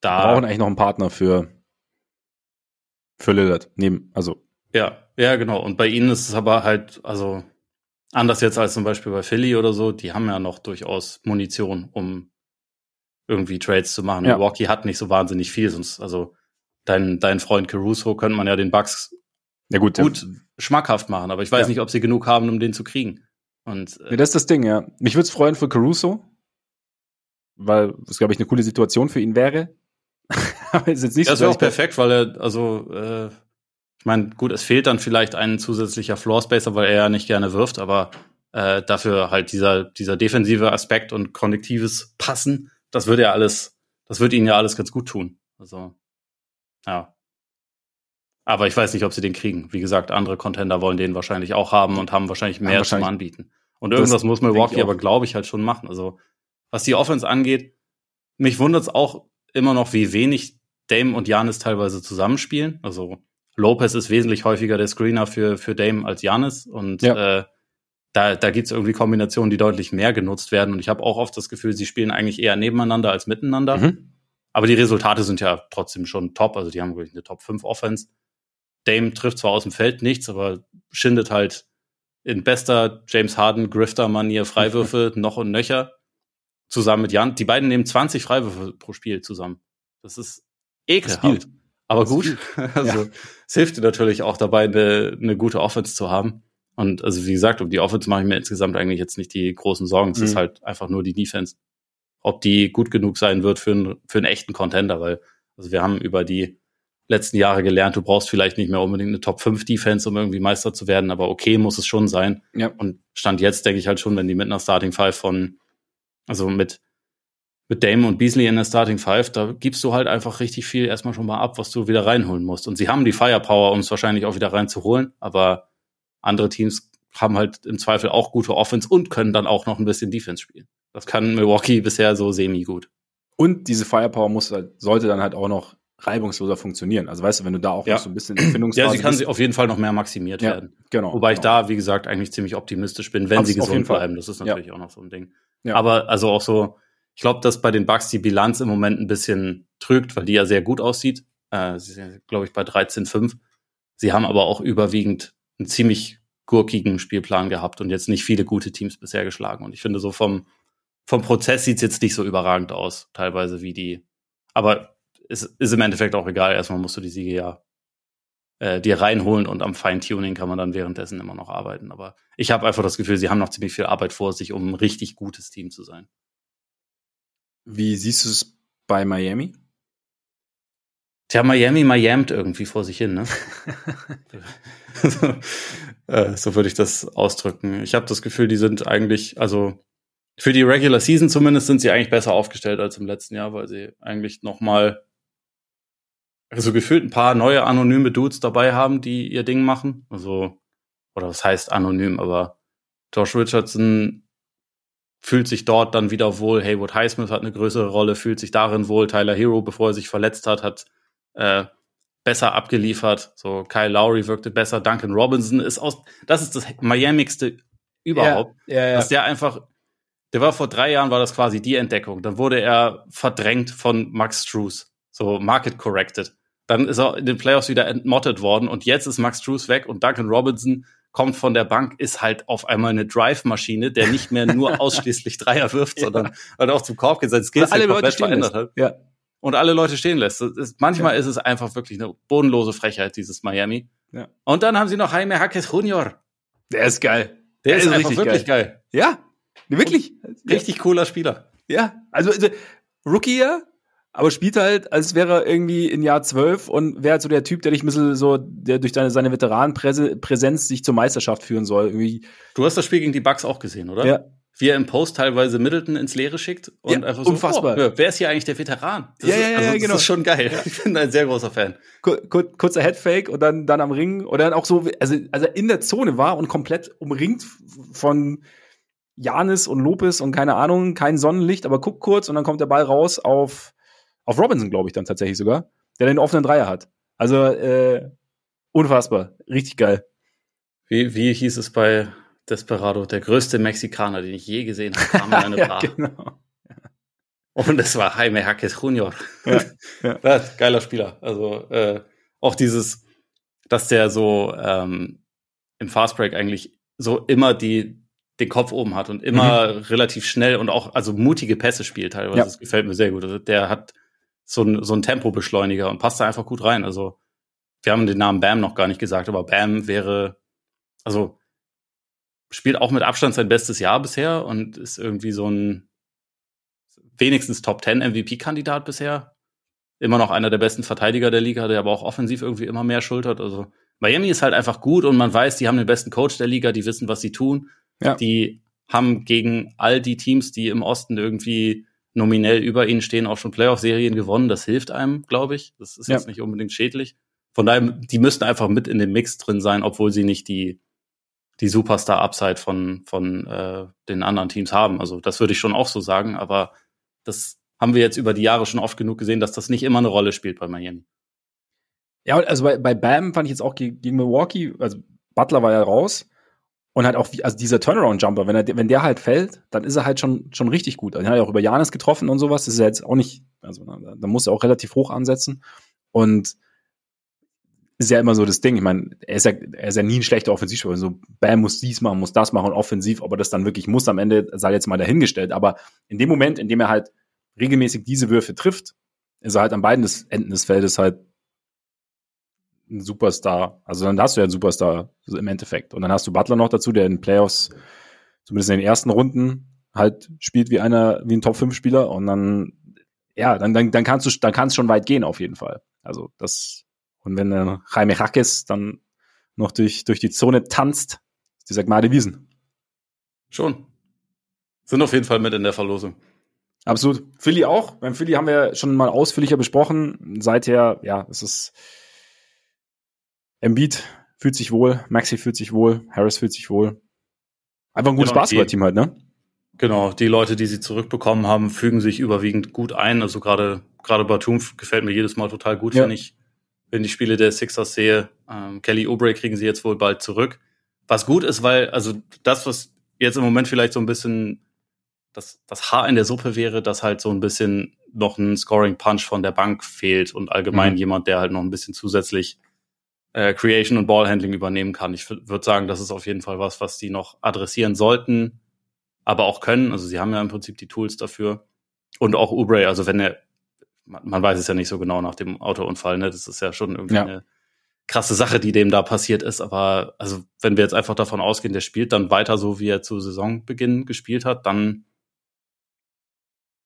da Wir brauchen eigentlich noch einen Partner für für Lillard neben, also ja, ja genau. Und bei ihnen ist es aber halt, also anders jetzt als zum Beispiel bei Philly oder so, die haben ja noch durchaus Munition, um irgendwie Trades zu machen. Ja. Milwaukee hat nicht so wahnsinnig viel, sonst, also dein, dein Freund Caruso könnte man ja den Bucks ja, gut, gut ja. schmackhaft machen, aber ich weiß ja. nicht, ob sie genug haben, um den zu kriegen. Und, äh, das ist das Ding, ja. Mich würde es freuen für Caruso, weil es, glaube ich, eine coole Situation für ihn wäre. aber ist jetzt nicht das so. Das wäre auch perfekt, weil er, also, äh, ich meine, gut, es fehlt dann vielleicht ein zusätzlicher Floor Spacer, weil er ja nicht gerne wirft, aber äh, dafür halt dieser, dieser defensive Aspekt und konnektives Passen das würde ja alles, das würde ihnen ja alles ganz gut tun. Also, ja. Aber ich weiß nicht, ob sie den kriegen. Wie gesagt, andere Contender wollen den wahrscheinlich auch haben und haben wahrscheinlich mehr ja, zum Anbieten. Und irgendwas muss Milwaukee aber, glaube ich, halt schon machen. Also, was die Offense angeht, mich wundert es auch immer noch, wie wenig Dame und Janis teilweise zusammenspielen. Also, Lopez ist wesentlich häufiger der Screener für, für Dame als Janis. Und ja. äh, da, da gibt es irgendwie Kombinationen, die deutlich mehr genutzt werden. Und ich habe auch oft das Gefühl, sie spielen eigentlich eher nebeneinander als miteinander. Mhm. Aber die Resultate sind ja trotzdem schon top. Also die haben wirklich eine Top 5 Offense. Dame trifft zwar aus dem Feld nichts, aber schindet halt in bester James Harden Grifter-Manier Freiwürfe noch und nöcher zusammen mit Jan. Die beiden nehmen 20 Freiwürfe pro Spiel zusammen. Das ist ekelhaft. Aber gut. Also ja. es hilft dir natürlich auch dabei, eine, eine gute Offense zu haben. Und also wie gesagt, um die Offense mache ich mir insgesamt eigentlich jetzt nicht die großen Sorgen. Es mhm. ist halt einfach nur die Defense. Ob die gut genug sein wird für, einen für einen echten Contender, weil also wir haben über die letzten Jahre gelernt, du brauchst vielleicht nicht mehr unbedingt eine Top 5 Defense, um irgendwie Meister zu werden, aber okay muss es schon sein. Ja. Und Stand jetzt denke ich halt schon, wenn die mit einer Starting Five von, also mit, mit Dame und Beasley in der Starting Five, da gibst du halt einfach richtig viel erstmal schon mal ab, was du wieder reinholen musst. Und sie haben die Firepower, um es wahrscheinlich auch wieder reinzuholen, aber andere Teams haben halt im Zweifel auch gute Offense und können dann auch noch ein bisschen Defense spielen. Das kann Milwaukee bisher so semi gut. Und diese Firepower muss halt, sollte dann halt auch noch reibungsloser funktionieren. Also weißt du, wenn du da auch ja. noch so ein bisschen Empfindungsphase Ja, sie kann bist, auf jeden Fall noch mehr maximiert ja, werden. Genau. Wobei genau. ich da, wie gesagt, eigentlich ziemlich optimistisch bin, wenn Abs sie gesund bleiben. Das ist natürlich ja. auch noch so ein Ding. Aber also auch so, ich glaube, dass bei den Bucks die Bilanz im Moment ein bisschen trügt, weil die ja sehr gut aussieht. Äh, sie sind, glaube ich, bei 13,5. Sie haben aber auch überwiegend einen ziemlich gurkigen Spielplan gehabt und jetzt nicht viele gute Teams bisher geschlagen. Und ich finde, so vom, vom Prozess sieht es jetzt nicht so überragend aus, teilweise wie die. Aber es ist im Endeffekt auch egal. Erstmal musst du die Siege ja äh, dir reinholen und am Feintuning kann man dann währenddessen immer noch arbeiten. Aber ich habe einfach das Gefühl, sie haben noch ziemlich viel Arbeit vor sich, um ein richtig gutes Team zu sein. Wie siehst du es bei Miami? Tja, Miami Miamt irgendwie vor sich hin, ne? so, äh, so würde ich das ausdrücken. Ich habe das Gefühl, die sind eigentlich, also für die Regular Season zumindest sind sie eigentlich besser aufgestellt als im letzten Jahr, weil sie eigentlich noch mal also gefühlt ein paar neue anonyme Dudes dabei haben, die ihr Ding machen. Also oder was heißt anonym, aber Josh Richardson fühlt sich dort dann wieder wohl. Haywood Highsmith hat eine größere Rolle, fühlt sich darin wohl. Tyler Hero, bevor er sich verletzt hat, hat äh, besser abgeliefert. So Kyle Lowry wirkte besser. Duncan Robinson ist aus. Das ist das Miamigste überhaupt, ja, ja, ja. dass der einfach. Der war vor drei Jahren war das quasi die Entdeckung. Dann wurde er verdrängt von Max Struess, so market corrected. Dann ist er in den Playoffs wieder entmottet worden und jetzt ist Max Struess weg und Duncan Robinson kommt von der Bank, ist halt auf einmal eine Drive-Maschine, der nicht mehr nur ausschließlich Dreier wirft, sondern halt auch zum Korb geht, sein Skills alle Leute verändert hat. Ja und alle Leute stehen lässt. Ist, manchmal ja. ist es einfach wirklich eine bodenlose Frechheit, dieses Miami. Ja. Und dann haben sie noch Jaime Hackes Junior. Der ist geil. Der, Der ist, ist einfach wirklich geil. geil. Ja, wirklich. Und richtig cooler Spieler. Ja, also, also Rookie ja, aber spielt halt, als wäre er irgendwie in Jahr zwölf und wäre halt so der Typ, der dich ein bisschen so, der durch deine, seine Veteranenpräsenz sich zur Meisterschaft führen soll. Irgendwie. Du hast das Spiel gegen die Bucks auch gesehen, oder? Ja wie er im Post teilweise Middleton ins Leere schickt und ja, einfach so, unfassbar. Oh, wer ist hier eigentlich der Veteran? Das ja, ja, ja, also, ja, genau. Das ist schon geil. Ja. Ich bin ein sehr großer Fan. Kur kurzer Headfake und dann, dann am Ring oder dann auch so, also, also in der Zone war und komplett umringt von Janis und Lopez und keine Ahnung, kein Sonnenlicht, aber guckt kurz und dann kommt der Ball raus auf, auf Robinson, glaube ich, dann tatsächlich sogar, der den offenen Dreier hat. Also, äh, unfassbar. Richtig geil. Wie, wie hieß es bei Desperado, der größte Mexikaner, den ich je gesehen habe, kam in eine ja, Bar. Genau. Und es war Jaime Hackes Junior. Ja, ja. ja, geiler Spieler. Also äh, auch dieses, dass der so ähm, im Fastbreak eigentlich so immer die den Kopf oben hat und immer mhm. relativ schnell und auch also mutige Pässe spielt teilweise. Ja. Das gefällt mir sehr gut. Also der hat so ein, so ein Tempobeschleuniger und passt da einfach gut rein. Also wir haben den Namen Bam noch gar nicht gesagt, aber Bam wäre, also spielt auch mit Abstand sein bestes Jahr bisher und ist irgendwie so ein wenigstens Top 10 MVP-Kandidat bisher. Immer noch einer der besten Verteidiger der Liga, der aber auch offensiv irgendwie immer mehr schultert. Also Miami ist halt einfach gut und man weiß, die haben den besten Coach der Liga, die wissen, was sie tun. Ja. Die haben gegen all die Teams, die im Osten irgendwie nominell über ihnen stehen, auch schon Playoff-Serien gewonnen. Das hilft einem, glaube ich. Das ist ja. jetzt nicht unbedingt schädlich. von daher, die müssten einfach mit in dem Mix drin sein, obwohl sie nicht die, die Superstar-Upside von, von äh, den anderen Teams haben. Also das würde ich schon auch so sagen, aber das haben wir jetzt über die Jahre schon oft genug gesehen, dass das nicht immer eine Rolle spielt bei Miami. Ja, also bei, bei Bam fand ich jetzt auch gegen, Milwaukee, also Butler war ja raus und halt auch, also dieser Turnaround-Jumper, wenn, wenn der halt fällt, dann ist er halt schon, schon richtig gut. Er hat ja auch über Janis getroffen und sowas, das ist ja jetzt auch nicht, also da, da muss er auch relativ hoch ansetzen und ist ja immer so das Ding. Ich meine, er ist ja, er ist ja nie ein schlechter Offensivspieler. So, Bam muss dies machen, muss das machen, offensiv, aber das dann wirklich muss am Ende, sei jetzt mal dahingestellt. Aber in dem Moment, in dem er halt regelmäßig diese Würfe trifft, ist er halt an beiden Enden des Feldes halt ein Superstar. Also dann hast du ja einen Superstar im Endeffekt. Und dann hast du Butler noch dazu, der in den Playoffs, zumindest in den ersten Runden, halt spielt wie einer, wie ein Top-5-Spieler. Und dann, ja, dann, dann, dann kannst du, dann kannst schon weit gehen auf jeden Fall. Also das, und wenn äh, Jaime Hackes dann noch durch, durch die Zone tanzt, ist dieser Gnade Wiesen. Schon. Sind auf jeden Fall mit in der Verlosung. Absolut. Philly auch. Beim Philly haben wir schon mal ausführlicher besprochen. Seither, ja, es ist Embiid fühlt sich wohl, Maxi fühlt sich wohl, Harris fühlt sich wohl. Einfach ein gutes genau, Basketballteam halt, ne? Genau, die Leute, die sie zurückbekommen haben, fügen sich überwiegend gut ein. Also gerade gerade Batum gefällt mir jedes Mal total gut, ja. wenn ich wenn ich Spiele der Sixers sehe. Ähm, Kelly Oubre kriegen sie jetzt wohl bald zurück. Was gut ist, weil also das, was jetzt im Moment vielleicht so ein bisschen das, das Haar in der Suppe wäre, dass halt so ein bisschen noch ein Scoring Punch von der Bank fehlt und allgemein mhm. jemand, der halt noch ein bisschen zusätzlich äh, Creation und Ballhandling übernehmen kann. Ich würde sagen, das ist auf jeden Fall was, was die noch adressieren sollten, aber auch können. Also sie haben ja im Prinzip die Tools dafür. Und auch Ubre, also wenn er, man, man weiß es ja nicht so genau nach dem Autounfall, ne? Das ist ja schon irgendwie ja. eine krasse Sache, die dem da passiert ist. Aber also wenn wir jetzt einfach davon ausgehen, der spielt dann weiter so, wie er zu Saisonbeginn gespielt hat, dann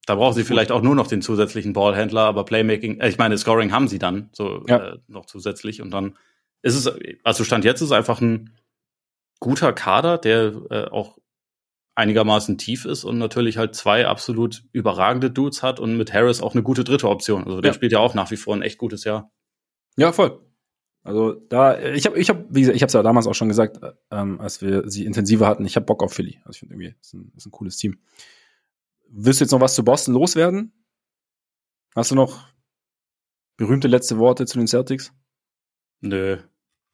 da brauchen sie vielleicht auch nur noch den zusätzlichen Ballhändler, aber Playmaking, äh, ich meine, Scoring haben sie dann so ja. äh, noch zusätzlich und dann ist es, also Stand jetzt ist es einfach ein guter Kader, der äh, auch einigermaßen tief ist und natürlich halt zwei absolut überragende Dudes hat und mit Harris auch eine gute dritte Option. Also der ja. spielt ja auch nach wie vor ein echt gutes Jahr. Ja, voll. Also da, ich habe, ich habe, wie gesagt, ich habe es ja damals auch schon gesagt, ähm, als wir sie intensiver hatten. Ich habe Bock auf Philly. Also ich finde irgendwie, ist ein, ist ein cooles Team. Willst du jetzt noch was zu Boston loswerden? Hast du noch berühmte letzte Worte zu den Celtics? Nö.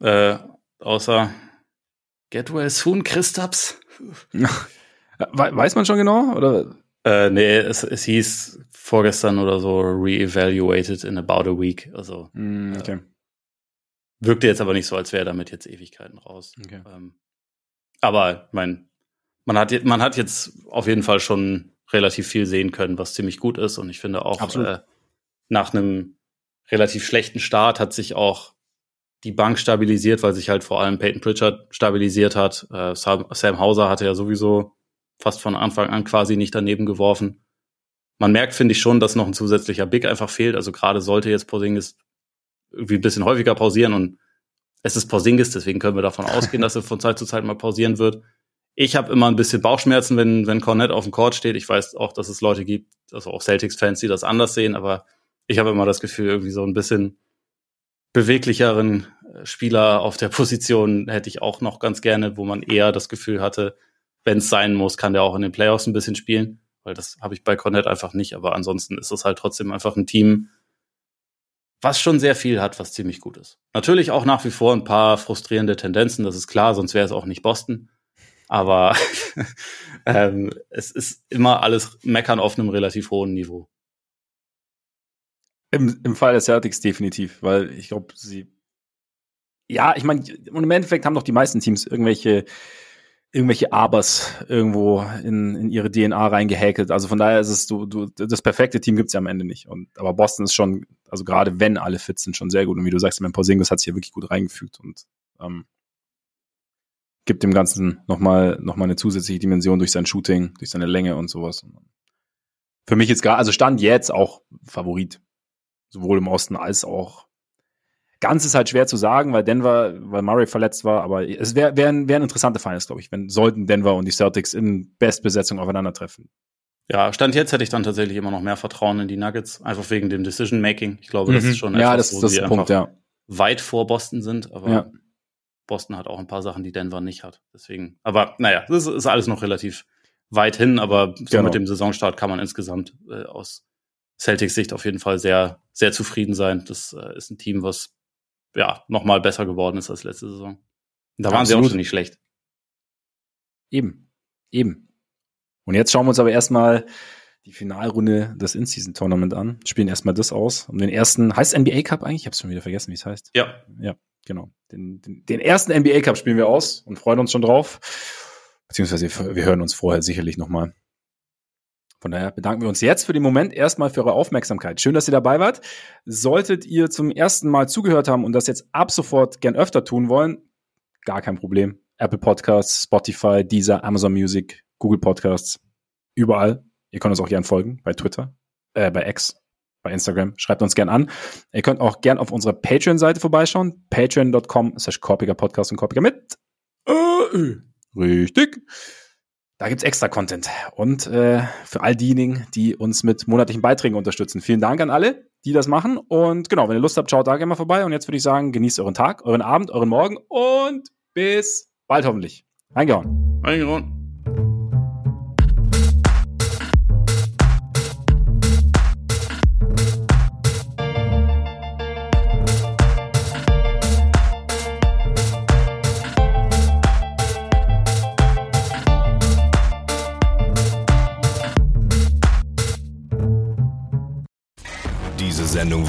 Äh, außer Get well soon, Christaps. Weiß man schon genau? Oder? Äh, nee, es, es hieß vorgestern oder so re-evaluated in about a week. Also mm, okay. äh, wirkte jetzt aber nicht so, als wäre damit jetzt Ewigkeiten raus. Okay. Ähm, aber mein, man hat man hat jetzt auf jeden Fall schon relativ viel sehen können, was ziemlich gut ist. Und ich finde auch äh, nach einem relativ schlechten Start hat sich auch die Bank stabilisiert, weil sich halt vor allem Peyton Pritchard stabilisiert hat. Äh, Sam Hauser hatte ja sowieso fast von Anfang an quasi nicht daneben geworfen. Man merkt, finde ich schon, dass noch ein zusätzlicher Big einfach fehlt. Also gerade sollte jetzt Porzingis irgendwie ein bisschen häufiger pausieren und es ist Porzingis, deswegen können wir davon ausgehen, dass er von Zeit zu Zeit mal pausieren wird. Ich habe immer ein bisschen Bauchschmerzen, wenn, wenn Cornette auf dem Court steht. Ich weiß auch, dass es Leute gibt, also auch Celtics-Fans, die das anders sehen, aber ich habe immer das Gefühl, irgendwie so ein bisschen beweglicheren äh, Spieler auf der Position hätte ich auch noch ganz gerne, wo man eher das Gefühl hatte, wenn es sein muss, kann der auch in den Playoffs ein bisschen spielen, weil das habe ich bei Cornet einfach nicht. Aber ansonsten ist es halt trotzdem einfach ein Team, was schon sehr viel hat, was ziemlich gut ist. Natürlich auch nach wie vor ein paar frustrierende Tendenzen, das ist klar, sonst wäre es auch nicht Boston. Aber ähm, es ist immer alles meckern auf einem relativ hohen Niveau. Im, Im Fall der Celtics definitiv, weil ich glaube, sie. Ja, ich meine, im Endeffekt haben doch die meisten Teams irgendwelche irgendwelche Abers irgendwo in, in ihre DNA reingehäkelt. Also von daher ist es du, du das perfekte Team gibt's ja am Ende nicht. Und aber Boston ist schon, also gerade wenn alle fit sind, schon sehr gut. Und wie du sagst, mein Porzingis hat sich hier wirklich gut reingefügt und ähm, gibt dem Ganzen nochmal noch mal eine zusätzliche Dimension durch sein Shooting, durch seine Länge und sowas. Für mich jetzt gerade, also stand jetzt auch Favorit sowohl im Osten als auch ganz ist halt schwer zu sagen, weil Denver, weil Murray verletzt war, aber es wäre wär ein, wär ein interessanter Finals, glaube ich, wenn sollten Denver und die Celtics in Bestbesetzung aufeinandertreffen. Ja, Stand jetzt hätte ich dann tatsächlich immer noch mehr Vertrauen in die Nuggets, einfach wegen dem Decision Making. Ich glaube, das mhm. ist schon etwas, ja, das, das ist ein Punkt, ja. weit vor Boston sind, aber ja. Boston hat auch ein paar Sachen, die Denver nicht hat. Deswegen, aber naja, das ist alles noch relativ weit hin, aber so genau. mit dem Saisonstart kann man insgesamt äh, aus Celtics Sicht auf jeden Fall sehr, sehr zufrieden sein. Das äh, ist ein Team, was ja nochmal besser geworden ist als letzte Saison. Da waren sie auch schon nicht schlecht. Eben. Eben. Und jetzt schauen wir uns aber erstmal die Finalrunde des In-Season-Tournament an. Spielen erstmal das aus. Um den ersten, heißt NBA Cup eigentlich? Ich hab's schon wieder vergessen, wie es heißt. Ja. Ja, genau. Den, den, den ersten NBA Cup spielen wir aus und freuen uns schon drauf. Beziehungsweise wir hören uns vorher sicherlich nochmal. Von daher bedanken wir uns jetzt für den Moment erstmal für eure Aufmerksamkeit. Schön, dass ihr dabei wart. Solltet ihr zum ersten Mal zugehört haben und das jetzt ab sofort gern öfter tun wollen, gar kein Problem. Apple Podcasts, Spotify, Deezer, Amazon Music, Google Podcasts, überall. Ihr könnt uns auch gern folgen bei Twitter, äh, bei X, bei Instagram. Schreibt uns gern an. Ihr könnt auch gern auf unserer Patreon-Seite vorbeischauen. Patreon.com slash Korpiger Podcast und Korpiger mit. Äh, richtig. Da gibt's extra Content. Und äh, für all diejenigen, die uns mit monatlichen Beiträgen unterstützen. Vielen Dank an alle, die das machen. Und genau, wenn ihr Lust habt, schaut da gerne mal vorbei. Und jetzt würde ich sagen, genießt euren Tag, euren Abend, euren Morgen und bis bald hoffentlich. Eingehauen. Eingehauen.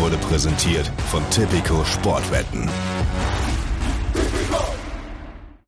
Wurde präsentiert von Tipico Sportwetten.